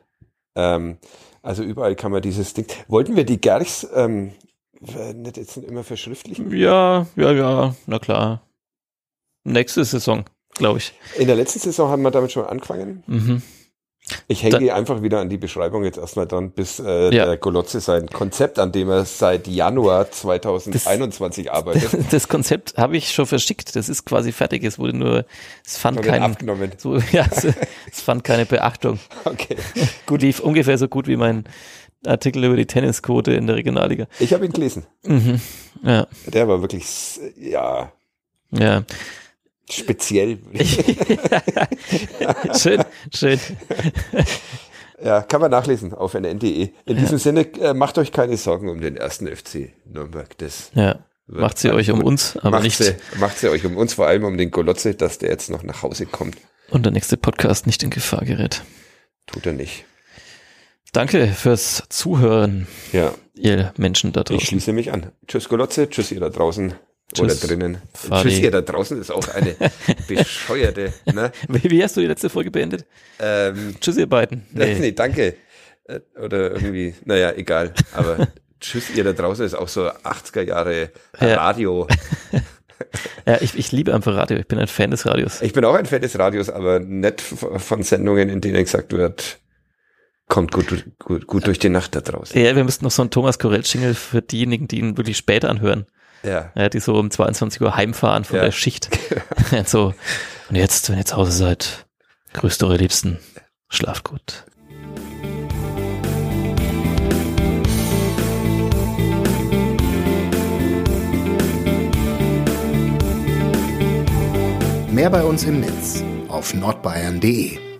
S3: Ähm, also überall kann man dieses Ding. Wollten wir die Gerchs ähm, nicht jetzt immer verschriftlichen?
S2: Ja, ja, ja, na klar. Nächste Saison, glaube ich.
S3: In der letzten Saison haben wir damit schon angefangen.
S2: Mhm.
S3: Ich hänge da, einfach wieder an die Beschreibung jetzt erstmal dran, bis äh, ja. der Golotze sein Konzept, an dem er seit Januar 2021 das, arbeitet.
S2: Das, Konzept habe ich schon verschickt. Das ist quasi fertig. Es wurde nur, es fand keinen, so, ja, es, es, fand keine Beachtung. Okay. Gut, lief ungefähr so gut wie mein Artikel über die Tennisquote in der Regionalliga.
S3: Ich habe ihn gelesen. Mhm. Ja. Der war wirklich, ja.
S2: Ja
S3: speziell.
S2: schön, schön.
S3: Ja, kann man nachlesen auf nn.de. In ja. diesem Sinne, äh, macht euch keine Sorgen um den ersten FC Nürnberg. Das
S2: ja, macht sie euch um uns, aber macht nicht.
S3: Sie, macht sie euch um uns, vor allem um den Golotze, dass der jetzt noch nach Hause kommt.
S2: Und der nächste Podcast nicht in Gefahr gerät.
S3: Tut er nicht.
S2: Danke fürs Zuhören,
S3: ja.
S2: ihr Menschen da draußen.
S3: Ich schließe mich an. Tschüss Golotze, tschüss ihr da draußen. Tschüss, Oder drinnen. Fadi. Tschüss, ihr da draußen ist auch eine bescheuerte. Ne?
S2: Wie, hast du die letzte Folge beendet?
S3: Ähm,
S2: tschüss, ihr beiden.
S3: Nee. nee, danke. Äh, oder irgendwie, naja, egal. Aber Tschüss, ihr da draußen ist auch so 80er Jahre Radio.
S2: ja, ich, ich liebe einfach Radio. Ich bin ein Fan des Radios.
S3: Ich bin auch ein Fan des Radios, aber nicht von Sendungen, in denen gesagt wird, kommt gut, gut, gut durch die Nacht da draußen.
S2: Ja, wir müssten noch so einen Thomas Korell-Jingle für diejenigen, die ihn wirklich später anhören.
S3: Ja.
S2: ja. Die so um 22 Uhr heimfahren von ja. der Schicht. so, und jetzt, wenn ihr zu Hause seid, grüßt eure Liebsten. Schlaft gut.
S1: Mehr bei uns im Netz auf nordbayern.de